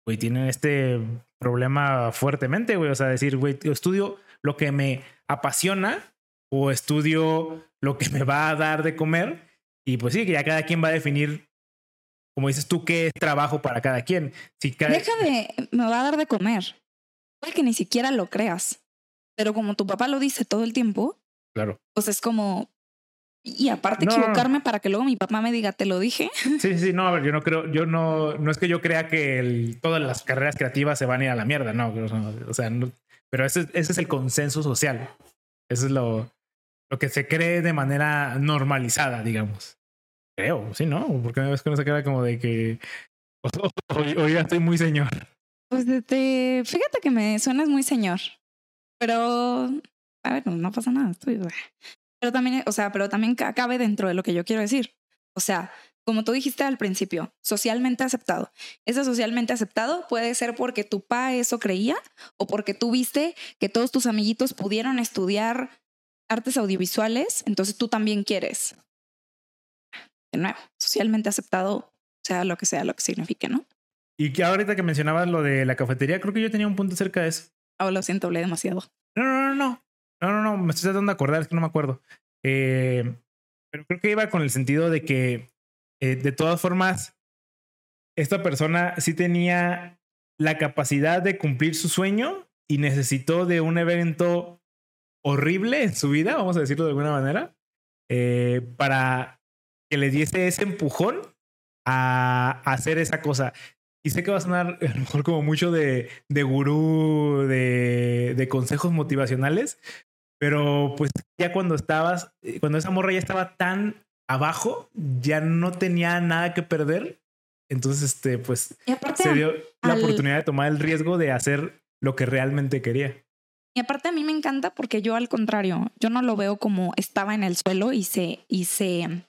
Speaker 2: güey, tienen este problema fuertemente, güey. O sea, decir, güey, estudio lo que me apasiona o estudio lo que me va a dar de comer. Y pues sí, que ya cada quien va a definir, como dices tú, qué es trabajo para cada quien. Si cada,
Speaker 1: Deja de, me va a dar de comer. Puede que ni siquiera lo creas. Pero como tu papá lo dice todo el tiempo,
Speaker 2: Claro.
Speaker 1: pues es como... Y aparte
Speaker 2: No, no, no.
Speaker 1: equivocarme para que luego mi papá me diga, te lo dije.
Speaker 2: Sí, sí, no, a ver, yo no creo, yo no, no es que yo crea que el- todas las carreras creativas se van a ir a la mierda, no, o sea, pero ese, ese es el consenso social. Eso es lo, lo que se cree de manera normalizada, digamos. Creo, sí, ¿no? Porque me ves con esa cara como de que hoy, ya estoy muy señor.
Speaker 1: Pues fíjate que me suenas muy señor. Pero, a ver, no, no pasa nada. estoy- Pero también, o sea, pero también ca- cabe dentro de lo que yo quiero decir. O sea, como tú dijiste al principio, socialmente aceptado. Ese socialmente aceptado puede ser porque tu pa eso creía o porque tú viste que todos tus amiguitos pudieron estudiar artes audiovisuales, entonces tú también quieres. De nuevo, socialmente aceptado, sea lo que sea, lo que signifique, ¿no?
Speaker 2: Y que ahorita que mencionabas lo de la cafetería, creo que yo tenía un punto acerca de eso.
Speaker 1: Oh, lo siento, hablé demasiado.
Speaker 2: No, no, no, no. No, no, no. Me estoy tratando de acordar, es que no me acuerdo. Eh, pero creo que iba con el sentido de que, eh, de todas formas, esta persona sí tenía la capacidad de cumplir su sueño y necesitó de un evento horrible en su vida, vamos a decirlo de alguna manera, eh, para que le diese ese empujón a, a hacer esa cosa. Y sé que va a sonar a lo mejor como mucho de, de gurú, de, de consejos motivacionales, pero pues ya cuando estabas, eh, cuando esa morra ya estaba tan abajo, ya no tenía nada que perder. Entonces, este, pues se dio la oportunidad de tomar el riesgo de hacer lo que realmente quería.
Speaker 1: Y aparte a mí me encanta porque yo al contrario, yo no lo veo como estaba en el suelo y se y se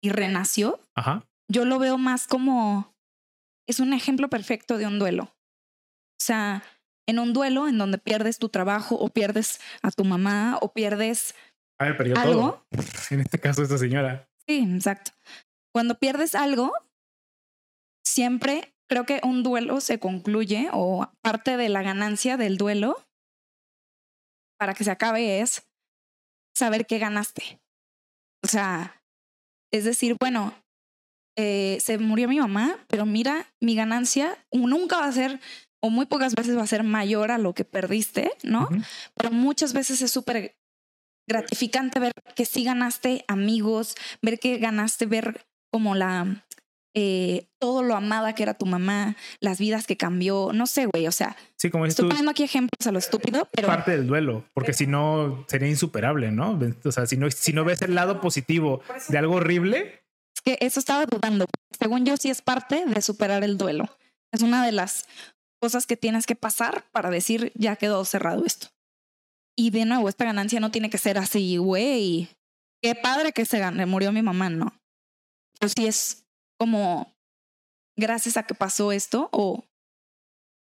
Speaker 1: y renació.
Speaker 2: Ajá.
Speaker 1: Yo lo veo más como es un ejemplo perfecto de un duelo. O sea, en un duelo en donde pierdes tu trabajo o pierdes a tu mamá o pierdes
Speaker 2: A ver, perdió
Speaker 1: algo.
Speaker 2: todo. En este caso, esta señora.
Speaker 1: Sí, exacto. Cuando pierdes algo, siempre creo que un duelo se concluye o parte de la ganancia del duelo para que se acabe es saber qué ganaste. O sea, es decir, bueno, eh, se murió mi mamá, pero mira, mi ganancia nunca va a ser o muy pocas veces va a ser mayor a lo que perdiste, ¿no? Pero muchas veces es súper gratificante ver que sí ganaste amigos, ver que ganaste, ver como la eh, todo lo amada que era tu mamá, las vidas que cambió, no sé, güey, o sea,
Speaker 2: Sí, como
Speaker 1: estoy
Speaker 2: tú,
Speaker 1: poniendo aquí ejemplos a lo estúpido, pero
Speaker 2: parte del duelo, porque si no sería insuperable, ¿no? O sea, si no, si no ves el lado positivo de algo horrible,
Speaker 1: es que eso estaba dudando. Según yo, sí es parte de superar el duelo. Es una de las cosas que tienes que pasar para decir, ya quedó cerrado esto. Y de nuevo, esta ganancia no tiene que ser así, güey. Qué padre que se gane, murió mi mamá, no. Pero sí es como gracias a que pasó esto o...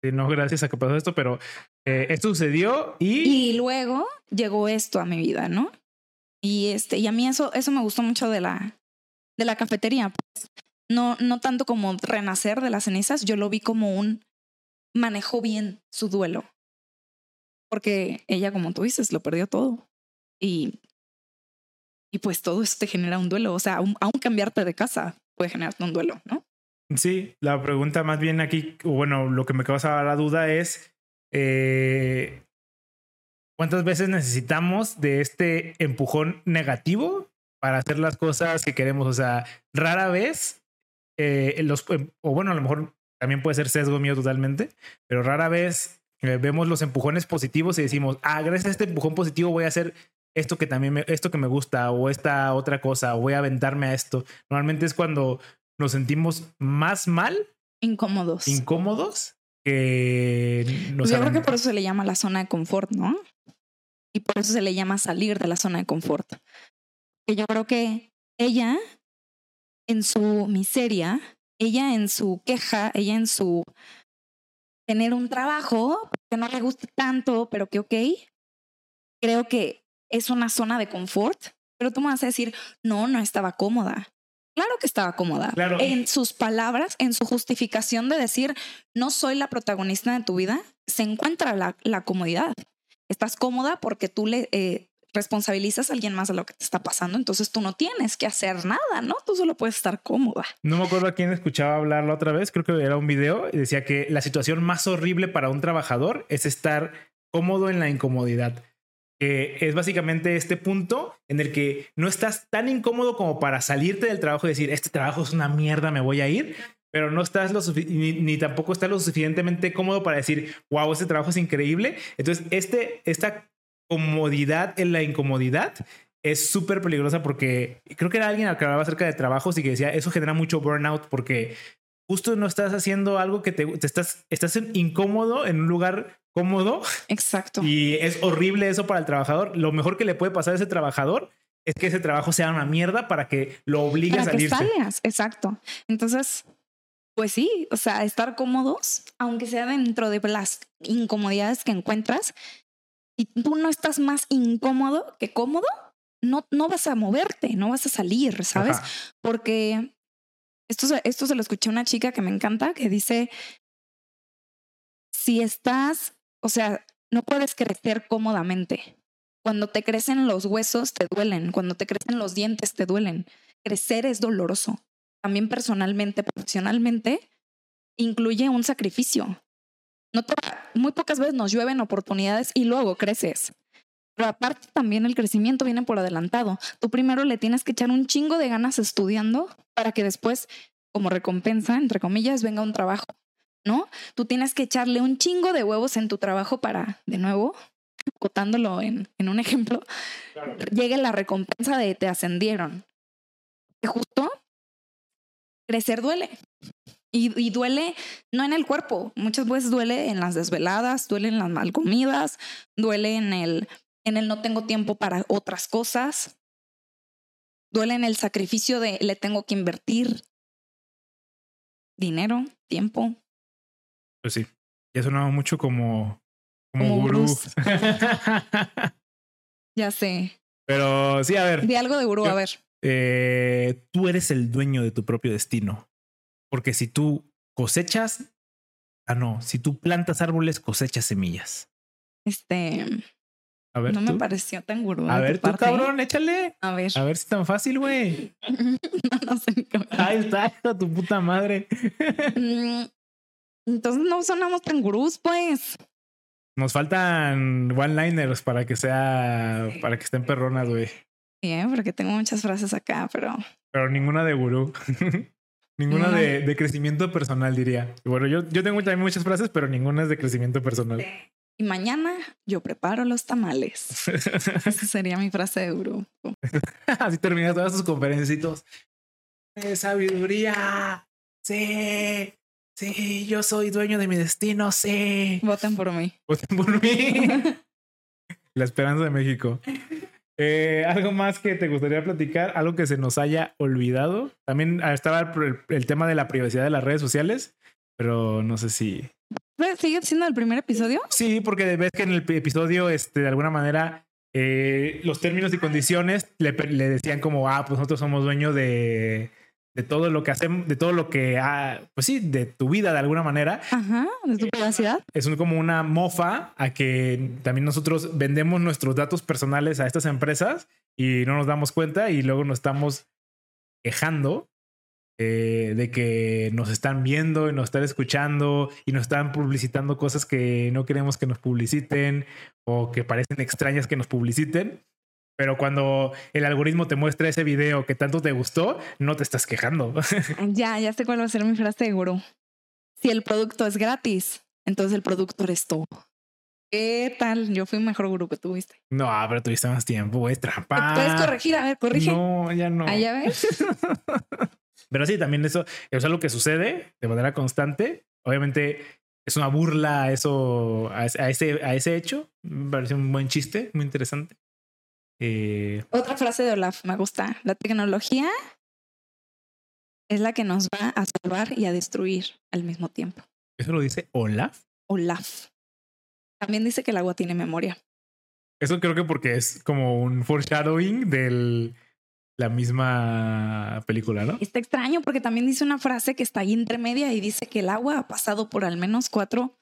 Speaker 2: Sí, no gracias a que pasó esto, pero eh, esto sucedió y...
Speaker 1: Y luego llegó esto a mi vida, ¿no? Y, este, y a mí eso, eso me gustó mucho de la, de la cafetería. Pues, no, no tanto como renacer de las cenizas, yo lo vi como un manejó bien su duelo. Porque ella, como tú dices, lo perdió todo. Y, y pues todo eso te genera un duelo. O sea, aún, cambiarte de casa puede generarte un duelo, ¿no?
Speaker 2: Sí, la pregunta más bien aquí, bueno, lo que me causa la duda es, eh, ¿cuántas veces necesitamos de este empujón negativo para hacer las cosas que queremos? O sea, rara vez, eh, los, o bueno, a lo mejor también puede ser sesgo mío totalmente, pero rara vez eh, vemos los empujones positivos y decimos, ah, gracias a este empujón positivo voy a hacer esto que también me, esto que me gusta o esta otra cosa o voy a aventarme a esto. Normalmente es cuando nos sentimos más mal,
Speaker 1: incómodos,
Speaker 2: incómodos que
Speaker 1: nos Yo creo que por eso se le llama la zona de confort, ¿no? Y por eso se le llama salir de la zona de confort. Que yo creo que ella en su miseria ella en su queja, ella en su tener un trabajo que no le guste tanto, pero que ok, creo que es una zona de confort, pero tú me vas a decir, no, no estaba cómoda. Claro que estaba cómoda. En sus palabras, en su justificación de decir, no soy la protagonista de tu vida, se encuentra la, la comodidad. Estás cómoda porque tú le eh, responsabilizas a alguien más de lo que te está pasando, entonces tú no tienes que hacer nada, ¿no? Tú solo puedes estar cómoda.
Speaker 2: No me acuerdo a quién escuchaba hablar la otra vez, creo que era un video y decía que la situación más horrible para un trabajador es estar cómodo en la incomodidad. Es básicamente este punto en el que no estás tan incómodo como para salirte del trabajo y decir, este trabajo es una mierda, me voy a ir, pero no estás lo ni, ni, tampoco estás lo suficientemente cómodo para decir, wow, este trabajo es increíble. Entonces, este, esta comodidad en la incomodidad es súper peligrosa porque creo que era alguien que hablaba acerca de trabajos y que decía eso genera mucho burnout porque justo no estás haciendo algo que te, estás, estás incómodo en un lugar cómodo.
Speaker 1: Exacto.
Speaker 2: Y es horrible eso para el trabajador. Lo mejor que le puede pasar a ese trabajador es que ese trabajo sea una mierda para que lo obligue a salirse.
Speaker 1: Que salgas. Exacto. Entonces, pues sí, o sea, estar cómodos, aunque sea dentro de las incomodidades que encuentras, si tú no estás más incómodo que cómodo, no, no vas a moverte, no vas a salir, ¿sabes? Porque esto, esto se lo escuché a una chica que me encanta, que dice, si estás, o sea, no puedes crecer cómodamente. Cuando te crecen los huesos, te duelen. Cuando te crecen los dientes, te duelen. Crecer es doloroso. También personalmente, profesionalmente, incluye un sacrificio. No muy pocas veces nos llueven oportunidades y luego creces. Pero aparte también el crecimiento viene por adelantado. Tú primero le tienes que echar un chingo de ganas estudiando para que después, como recompensa, entre comillas, venga un trabajo, ¿no? Tú tienes que echarle un chingo de huevos en tu trabajo para, de nuevo, cotándolo en, en un ejemplo, llegue la recompensa de te ascendieron. Que justo crecer duele. Y, duele no en el cuerpo, muchas veces duele en las desveladas, duele en las mal comidas, duele en el, en el no tengo tiempo para otras cosas, duele en el sacrificio de le tengo que invertir dinero, tiempo.
Speaker 2: Pues sí, ya sonaba mucho como, como, gurú.
Speaker 1: ya sé.
Speaker 2: Pero sí, a ver.
Speaker 1: De algo de gurú, a ver.
Speaker 2: Eh, tú eres el dueño de tu propio destino. Porque si tú cosechas, ah, no, si tú plantas árboles, cosechas semillas.
Speaker 1: Este. A ver, no me pareció tan gurú.
Speaker 2: A ver, tú, ¿eh? cabrón, échale.
Speaker 1: A ver.
Speaker 2: A ver si es tan fácil, güey.
Speaker 1: no, no sé.
Speaker 2: Ahí está, tu puta madre.
Speaker 1: Entonces no sonamos tan gurús, pues.
Speaker 2: Nos faltan one-liners para que sea, para que estén perronas, güey.
Speaker 1: Sí, ¿eh? porque tengo muchas frases acá, pero.
Speaker 2: Pero ninguna de gurú. Ninguna de, crecimiento personal, diría. Bueno, yo, yo tengo también muchas frases, pero ninguna es de crecimiento personal.
Speaker 1: Y mañana yo preparo los tamales. Esa sería mi frase de grupo.
Speaker 2: Así terminas todas sus conferencias. ¡Sabiduría! ¡Sí! Sí, yo soy dueño de mi destino, sí.
Speaker 1: Voten por mí.
Speaker 2: Voten por mí. La esperanza de México. Eh, ¿Algo más que te gustaría platicar? ¿Algo que se nos haya olvidado? También estaba el, el, tema de la privacidad de las redes sociales, pero no sé si...
Speaker 1: ¿Sigue siendo el primer episodio?
Speaker 2: Sí, porque ves que en el episodio, este, de alguna manera, eh, los términos y condiciones le, le, decían como, ah, pues nosotros somos dueños de, de todo lo que hacemos, de todo lo que, ah, pues sí, de tu vida de alguna manera.
Speaker 1: Ajá, de tu privacidad.
Speaker 2: Es como una mofa a que también nosotros vendemos nuestros datos personales a estas empresas y no nos damos cuenta y luego nos estamos quejando eh, de que nos están viendo y nos están escuchando y nos están publicitando cosas que no queremos que nos publiciten o que parecen extrañas que nos publiciten. Pero cuando el algoritmo te muestra ese video que tanto te gustó, no te estás quejando.
Speaker 1: ya, ya sé cuál va a ser mi frase de gurú. Si el producto es gratis, entonces el producto eres tú. ¿Qué tal? Yo fui mejor gurú que tuviste.
Speaker 2: No, pero tuviste más tiempo, güey, trampa.
Speaker 1: Puedes corregir, a ver, corrige.
Speaker 2: No, ya no.
Speaker 1: Allá ves.
Speaker 2: Pero sí, también eso es algo que sucede de manera constante. Obviamente es una burla a eso, a ese, a ese hecho. Me parece un buen chiste, muy interesante. Eh,
Speaker 1: Otra frase de Olaf me gusta. La tecnología es la que nos va a salvar y a destruir al mismo tiempo.
Speaker 2: ¿Eso lo dice Olaf?
Speaker 1: Olaf. También dice que el agua tiene memoria.
Speaker 2: Eso creo que porque es como un foreshadowing del la misma película, ¿no?
Speaker 1: Está extraño porque también dice una frase que está ahí intermedia y dice que el agua ha pasado por al menos cuatro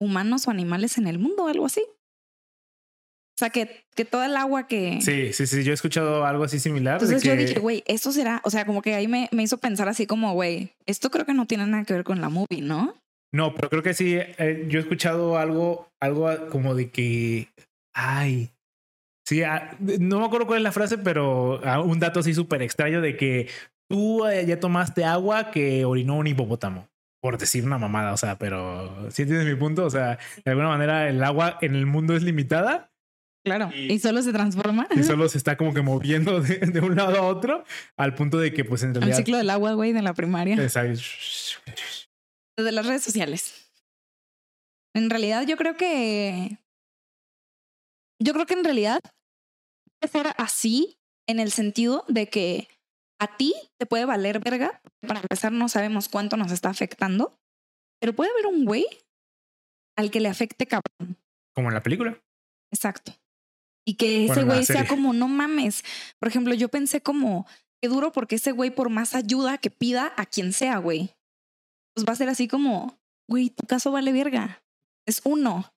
Speaker 1: humanos o animales en el mundo, algo así. O sea, que, que toda el agua que...
Speaker 2: Sí, sí, sí, yo he escuchado algo así similar.
Speaker 1: Entonces yo dije, güey, eso será, o sea, como que ahí me, me hizo pensar así como, güey, esto creo que no tiene nada que ver con la movie, ¿no?
Speaker 2: No, pero creo que sí, eh, yo he escuchado algo, algo como de que, ay, Sí, ah, no me acuerdo cuál es la frase, pero ah, un dato así súper extraño de que tú eh, ya tomaste agua que orinó un hipopótamo. Por decir una mamada, o sea, pero sí entiendes mi punto. O sea, de alguna manera el agua en el mundo es limitada.
Speaker 1: Claro, y, solo se transforma.
Speaker 2: Y solo se está como que moviendo de, un lado a otro, al punto de que, pues en realidad.
Speaker 1: El ciclo del agua, güey, de la primaria.
Speaker 2: Exacto.
Speaker 1: Desde las redes sociales. En realidad, yo creo que. Yo creo que en realidad ser así en el sentido de que a ti te puede valer verga. Para empezar, no sabemos cuánto nos está afectando, pero puede haber un güey al que le afecte cabrón.
Speaker 2: Como en la película.
Speaker 1: Exacto. Y que ese güey sea como, no mames. Por ejemplo, yo pensé como, qué duro porque ese güey, por más ayuda que pida a quien sea, güey, pues va a ser así como, güey, tu caso vale verga. Es uno.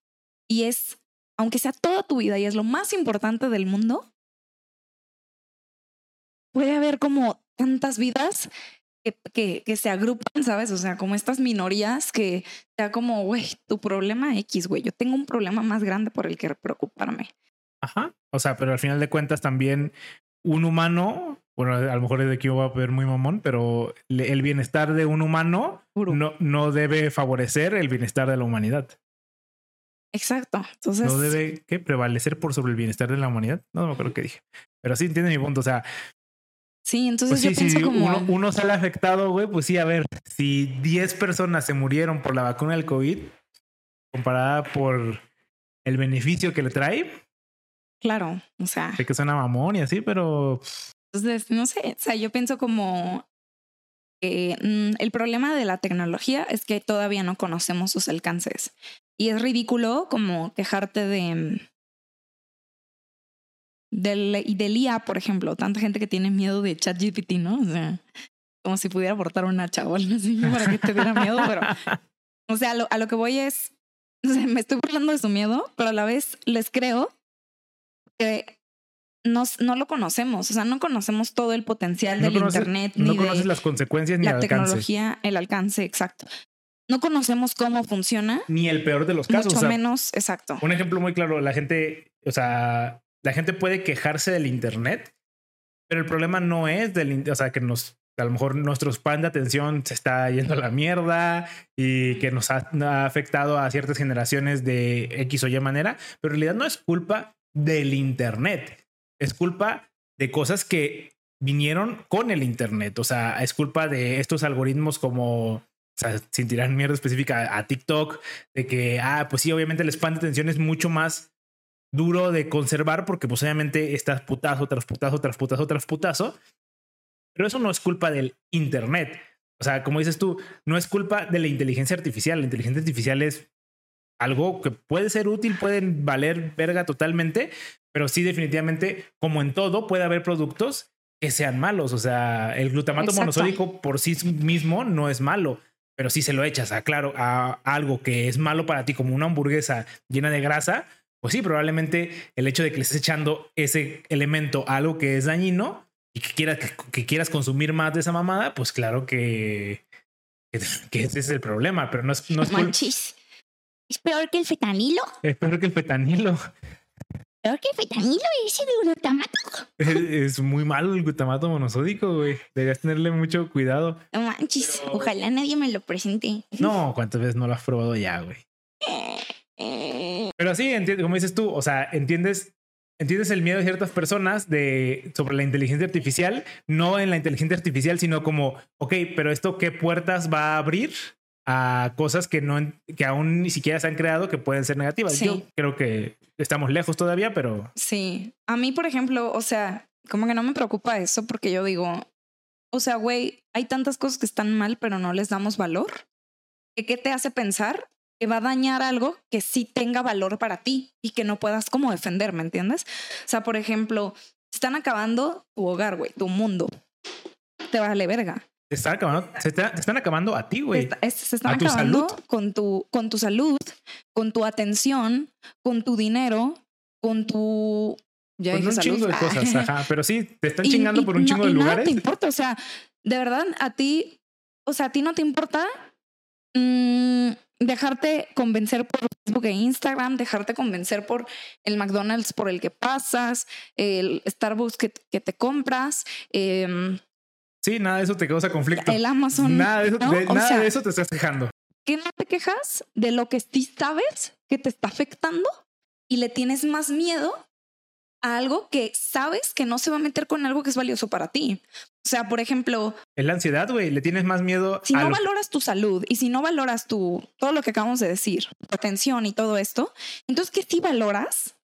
Speaker 1: Y es, aunque sea toda tu vida y es lo más importante del mundo, puede haber como tantas vidas que, que, se agrupan, ¿sabes? O sea, como estas minorías que sea como, güey, tu problema X, güey, yo tengo un problema más grande por el que preocuparme.
Speaker 2: Ajá. O sea, pero al final de cuentas también un humano, bueno, a lo mejor es de aquí va a ver muy mamón, pero el bienestar de un humano no, no debe favorecer el bienestar de la humanidad.
Speaker 1: Exacto. Entonces.
Speaker 2: No debe ¿qué? prevalecer por sobre el bienestar de la humanidad. No, no me acuerdo qué dije. Pero sí entiende mi punto. O sea,
Speaker 1: Sí, entonces pues yo pienso como...
Speaker 2: Uno, uno, sale afectado, güey, pues sí, a ver, si 10 personas se murieron por la vacuna del COVID, comparada por el beneficio que le trae.
Speaker 1: Claro, o sea...
Speaker 2: Sé que suena mamón y así, pero...
Speaker 1: Entonces, no sé, o sea, yo pienso como... mm, el problema de la tecnología es que todavía no conocemos sus alcances. Y es ridículo como quejarte de mm, del, y del IA, por ejemplo, tanta gente que tiene miedo de ChatGPT, ¿no? O sea, como si pudiera aportar una chaval así para que te diera miedo, pero, o sea, a lo, que voy es, o sea, me estoy burlando de su miedo, pero a la vez les creo nos, no lo conocemos, o sea, no conocemos todo el potencial del Internet.
Speaker 2: No conoces las consecuencias ni
Speaker 1: la
Speaker 2: el
Speaker 1: alcance. tecnología, el alcance, exacto. No conocemos cómo funciona.
Speaker 2: Ni el peor de los casos.
Speaker 1: Mucho menos, exacto.
Speaker 2: Un ejemplo muy claro, la gente, o sea, la gente puede quejarse del Internet, pero el problema no es del, o sea, que nos, a lo mejor nuestro span de atención se está yendo a la mierda y que nos ha, afectado a ciertas generaciones de X o Y manera, pero en realidad no es culpa del Internet, es culpa de cosas que vinieron con el Internet, o sea, es culpa de estos algoritmos como sea, sin tirar mierda específica a TikTok, de que, ah, pues sí, obviamente el spam de atención es mucho más duro de conservar porque pues obviamente estás putazo tras putazo tras putazo tras putazo. Pero eso no es culpa del Internet. O sea, como dices tú, no es culpa de la inteligencia artificial. La inteligencia artificial es algo que puede ser útil, pueden valer verga totalmente, pero sí definitivamente, como en todo, puede haber productos que sean malos. O sea, el glutamato monosódico por sí mismo no es malo, pero si se lo echas a, claro, a algo que es malo para ti, como una hamburguesa llena de grasa, pues sí, probablemente el hecho de que le estés echando ese elemento a algo que es dañino y que quieras, que, quieras consumir más de esa mamada, pues claro que, que, ese es el problema, pero no es... No es
Speaker 1: ¿Es peor que el fetanilo?
Speaker 2: Es peor que el fetanilo.
Speaker 1: Peor que el fetanilo ese de glutamato.
Speaker 2: Es, muy malo el glutamato monosódico, güey. Deberías tenerle mucho cuidado.
Speaker 1: No manches, ojalá nadie me lo presente.
Speaker 2: No, ¿cuántas veces no lo has probado ya, güey? Pero sí, como dices tú, o sea, entiendes, entiendes el miedo de ciertas personas de, sobre la inteligencia artificial, no en la inteligencia artificial, sino como, ok, pero esto qué puertas va a abrir a cosas que no que aún ni siquiera se han creado que pueden ser negativas. Yo creo que estamos lejos todavía, pero
Speaker 1: sí. A mí, por ejemplo, o sea, como que no me preocupa eso porque yo digo, o sea, güey, hay tantas cosas que están mal, pero no les damos valor. ¿Qué te hace pensar que va a dañar algo que sí tenga valor para ti y que no puedas como defender, ¿me entiendes? O sea, por ejemplo, están acabando tu hogar, güey, tu mundo. Te vale verga.
Speaker 2: Te están acabando, se te, están acabando a ti, güey.
Speaker 1: Se están acabando con tu, con tu salud, con tu atención, con tu dinero, con tu.
Speaker 2: Ya con un chingo de cosas, ajá. Pero sí, te están chingando por un chingo de lugares.
Speaker 1: No te importa, o sea, de verdad, a ti, o sea, a ti no te importa mmm, dejarte convencer por Facebook e Instagram, dejarte convencer por el McDonald's por el que pasas, el Starbucks que, que te compras. Eh,
Speaker 2: Sí, nada de eso te causa conflicto.
Speaker 1: El Amazon.
Speaker 2: Nada de eso, nada de eso te estás quejando.
Speaker 1: ¿Qué no te quejas de lo que sí sabes que te está afectando y le tienes más miedo a algo que sabes que no se va a meter con algo que es valioso para ti? O sea, por ejemplo.
Speaker 2: Es la ansiedad, güey. Le tienes más miedo.
Speaker 1: Si no valoras tu salud y si no valoras tu todo lo que acabamos de decir, tu atención y todo esto, entonces, ¿qué sí valoras?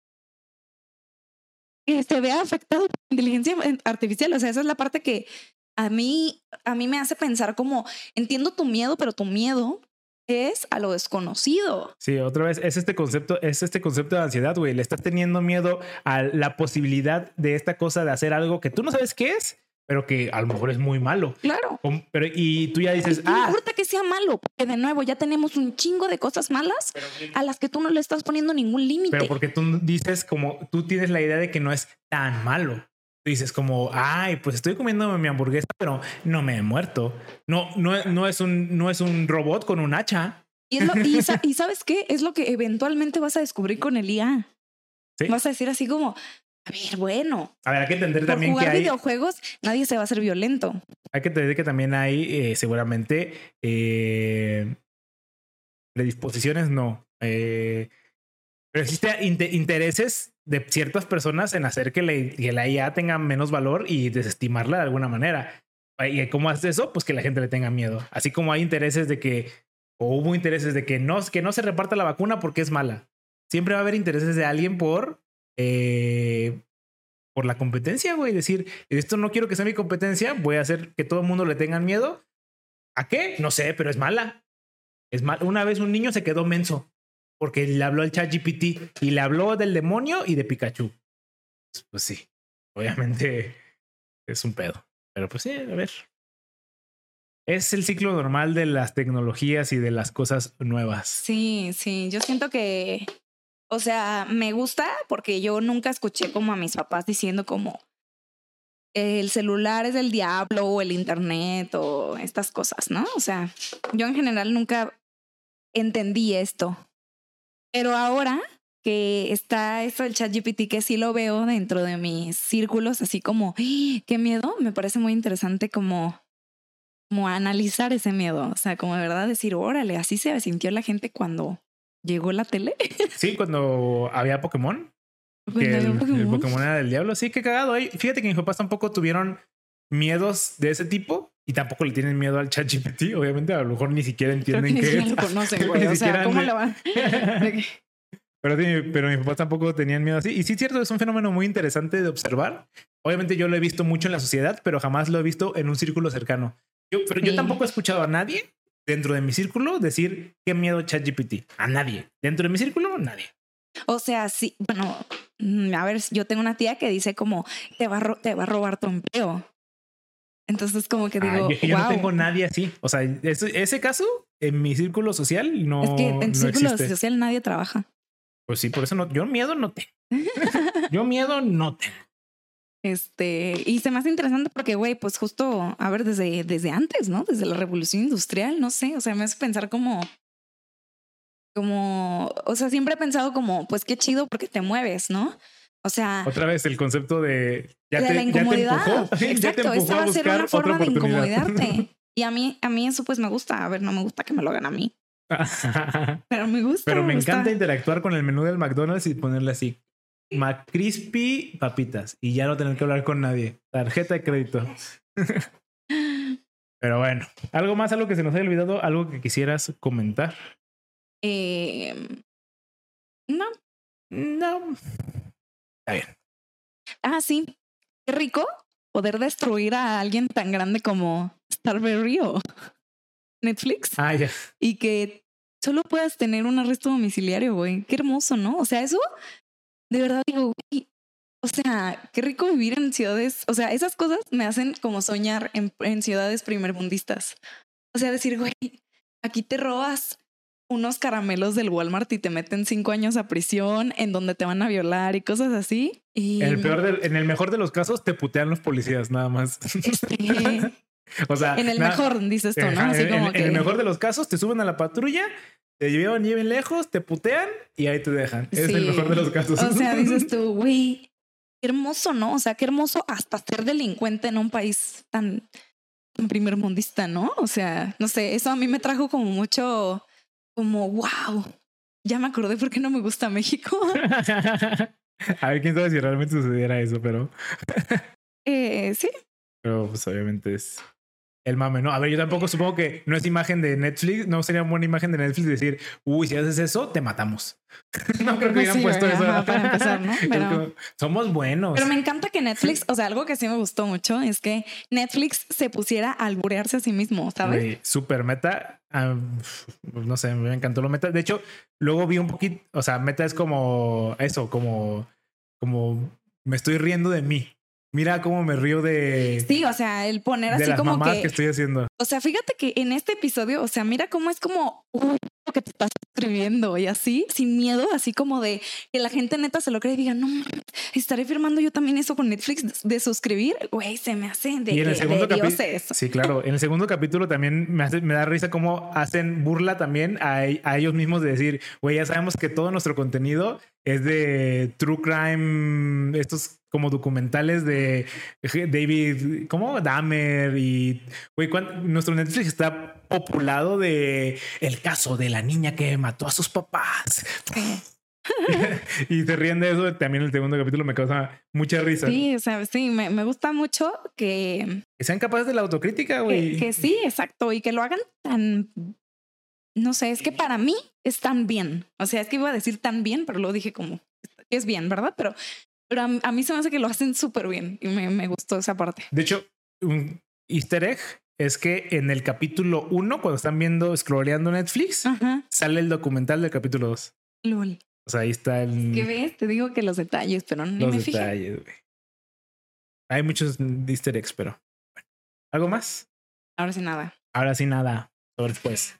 Speaker 1: Que se vea afectado por inteligencia artificial. O sea, esa es la parte que a mí, a mí me hace pensar como, entiendo tu miedo, pero tu miedo es a lo desconocido.
Speaker 2: Sí, otra vez, es este concepto, es este concepto de ansiedad, güey. Le estás teniendo miedo a la posibilidad de esta cosa de hacer algo que tú no sabes qué es, pero que a lo mejor es muy malo.
Speaker 1: Claro.
Speaker 2: Pero, y tú ya dices,
Speaker 1: no ah. importa que sea malo, porque de nuevo ya tenemos un chingo de cosas malas a las que tú no le estás poniendo ningún límite.
Speaker 2: Pero porque tú dices como tú tienes la idea de que no es tan malo dices como, ay, pues estoy comiendo mi hamburguesa, pero no me he muerto. No, no, no, es, un, no es un robot con un hacha.
Speaker 1: Y, y, sabes qué? Es lo que eventualmente vas a descubrir con el IA. Vas a decir así como, a ver, bueno.
Speaker 2: A ver, hay que entender también
Speaker 1: jugar
Speaker 2: que hay...
Speaker 1: videojuegos nadie se va a hacer violento.
Speaker 2: Hay que entender que también hay eh, seguramente eh, predisposiciones, no. Eh, pero existen intereses de ciertas personas en hacer que la, IA tenga menos valor y desestimarla de alguna manera. ¿Y cómo hace eso? Pues que la gente le tenga miedo. Así como hay intereses de que, o hubo intereses de que no, que no se reparta la vacuna porque es mala. Siempre va a haber intereses de alguien por, eh, por la competencia, güey. Decir, esto no quiero que sea mi competencia, voy a hacer que todo el mundo le tenga miedo. ¿A qué? No sé, pero es mala. Es mal. Una vez un niño se quedó menso porque le habló al chat GPT y le habló del demonio y de Pikachu. Pues sí, obviamente es un pedo. Pero pues sí, a ver. Es el ciclo normal de las tecnologías y de las cosas nuevas.
Speaker 1: Sí, sí, yo siento que, o sea, me gusta porque yo nunca escuché como a mis papás diciendo como el celular es el diablo o el internet o estas cosas, ¿no? O sea, yo en general nunca entendí esto. Pero ahora que está esto del chat GPT, que sí lo veo dentro de mis círculos, así como, ¡Ah! qué miedo, me parece muy interesante como, como analizar ese miedo. O sea, como de verdad decir, órale, así se sintió la gente cuando llegó la tele.
Speaker 2: Sí, cuando había Pokémon. Que el, Pokémon. era del diablo. Sí, qué cagado. Fíjate que mis papás tampoco tuvieron miedos de ese tipo. Y tampoco le tienen miedo al chat GPT. Obviamente, a lo mejor ni siquiera entienden
Speaker 1: que
Speaker 2: qué
Speaker 1: ni siquiera lo conocen,
Speaker 2: que
Speaker 1: güey. O sea, ¿cómo le van?
Speaker 2: Pero, sí, pero mis papás tampoco tenían miedo así. Y sí, cierto, es un fenómeno muy interesante de observar. Obviamente yo lo he visto mucho en la sociedad, pero jamás lo he visto en un círculo cercano. Yo, pero yo
Speaker 1: Sí.
Speaker 2: tampoco he escuchado a nadie dentro de mi círculo decir qué miedo ChatGPT. A nadie. Dentro de mi círculo, nadie.
Speaker 1: O sea, sí, bueno, mm, a ver, yo tengo una tía que dice como te va te va a robar tu empleo. Entonces como que digo,
Speaker 2: yo, yo no tengo nadie así. O sea, ese, ese caso en mi círculo social no,
Speaker 1: Es que en
Speaker 2: no
Speaker 1: círculo
Speaker 2: existe.
Speaker 1: social nadie trabaja.
Speaker 2: Pues sí, por eso no. Yo miedo no tengo. Yo miedo no tengo.
Speaker 1: Este, y se me hace interesante porque, güey, pues justo, a ver, desde, desde antes, ¿no? Desde la revolución industrial, no sé, o sea, me hace pensar como, como, o sea, siempre he pensado como, pues qué chido porque te mueves, ¿no? O sea,
Speaker 2: Otra vez el concepto de ya
Speaker 1: de
Speaker 2: te,
Speaker 1: la
Speaker 2: ya te
Speaker 1: incomodidad.
Speaker 2: ya te
Speaker 1: Exacto,
Speaker 2: empujó
Speaker 1: esta va a ser una forma de incomodarte. Y a mí, a mí eso pues me gusta. A ver, no me gusta que me lo hagan a mí, pero me gusta.
Speaker 2: Pero me
Speaker 1: gusta.
Speaker 2: encanta interactuar con el menú del McDonald's y ponerle así McCrispy papitas y ya no tener que hablar con nadie. Tarjeta de crédito. Pero bueno, algo más, algo que se nos haya olvidado, algo que quisieras comentar.
Speaker 1: Eh, no.
Speaker 2: No. Está bien.
Speaker 1: Ah, sí. Qué rico poder destruir a alguien tan grande como Starberry o Netflix
Speaker 2: Ah, ya.
Speaker 1: y que solo puedas tener un arresto domiciliario, güey. Qué hermoso, ¿no? O sea, eso de verdad digo, güey, o sea, qué rico vivir en ciudades. O sea, esas cosas me hacen como soñar en, en ciudades primermundistas. O sea, decir, güey, aquí te robas unos caramelos del Walmart y te meten cinco años a prisión en donde te van a violar y cosas así. Y
Speaker 2: En el, peor del- en el mejor de los casos, te putean los policías, nada más.
Speaker 1: este,
Speaker 2: o sea,
Speaker 1: en el
Speaker 2: nada-
Speaker 1: mejor, dices tú, ¿no? Así
Speaker 2: en,
Speaker 1: como
Speaker 2: en-
Speaker 1: que.
Speaker 2: en el mejor de los casos, te suben a la patrulla, te llevan bien lejos, te putean y ahí te dejan. Es el mejor de los casos.
Speaker 1: O sea, dices tú, güey, qué hermoso, ¿no? O sea, qué hermoso hasta ser delincuente en un país tan, tan primermundista, ¿no? O sea, no sé, eso a mí me trajo como mucho, como, wow, ya me acordé por qué no me gusta México.
Speaker 2: a ver quién sabe si realmente sucediera eso, pero,
Speaker 1: eh, sí,
Speaker 2: pero pues obviamente es el mame, ¿no? A ver, yo tampoco supongo que no es imagen de Netflix, no sería buena imagen de Netflix decir, uy, si haces eso, te matamos. no creo que hubieran
Speaker 1: Sí,
Speaker 2: puesto eso.
Speaker 1: Ajá, para empezar, ¿no? Pero-
Speaker 2: como, Somos buenos.
Speaker 1: pero me encanta que Netflix, o sea, algo que sí me gustó mucho es que Netflix se pusiera a alburearse a sí mismo, ¿sabes?
Speaker 2: Super meta. Ah, no sé, me encantó lo meta. De hecho, luego vi un poquito, o sea, meta es como eso, como, como me estoy riendo de mí. Mira cómo me río de,
Speaker 1: Sí, o sea, el poner
Speaker 2: de
Speaker 1: así
Speaker 2: las
Speaker 1: como que,
Speaker 2: que... estoy haciendo.
Speaker 1: O sea, fíjate que en este episodio, o sea, mira cómo es como uh, lo que te estás escribiendo y así, sin miedo, así como de que la gente neta se lo cree y diga, no, mames, estaré firmando yo también eso con Netflix de, de suscribir. Güey, se me hace de,
Speaker 2: Y en el segundo
Speaker 1: de dioses.
Speaker 2: Sí, claro. En el segundo capítulo también me, hace, me da risa cómo hacen burla también a, a ellos mismos de decir, güey, ya sabemos que todo nuestro contenido es de true crime, estos como documentales de David, ¿cómo? Dahmer y, güey, nuestro Netflix está populado de el caso de la niña que mató a sus papás. y se ríen de eso. También el segundo capítulo me causa mucha risa.
Speaker 1: Sí, o sea, sí, me, me gusta mucho que,
Speaker 2: Que sean capaces de la autocrítica, güey.
Speaker 1: que, que sí, exacto, y que lo hagan tan, no sé, es que para mí es tan bien. O sea, es que iba a decir tan bien, pero lo dije como, es bien, ¿verdad? Pero, pero a, a mí se me hace que lo hacen súper bien y me, me gustó esa parte.
Speaker 2: De hecho, un easter egg es que en el capítulo 1, cuando están viendo, scrolleando Netflix,
Speaker 1: Ajá,
Speaker 2: sale el documental del capítulo 2.
Speaker 1: lol.
Speaker 2: O sea, ahí está el,
Speaker 1: ¿Qué ves? Te digo que los detalles, pero ni
Speaker 2: los
Speaker 1: me fijé.
Speaker 2: detalles. güey. Hay muchos easter eggs, pero bueno. ¿Algo más?
Speaker 1: Ahora sí nada.
Speaker 2: Ahora sí, nada. Sobre después.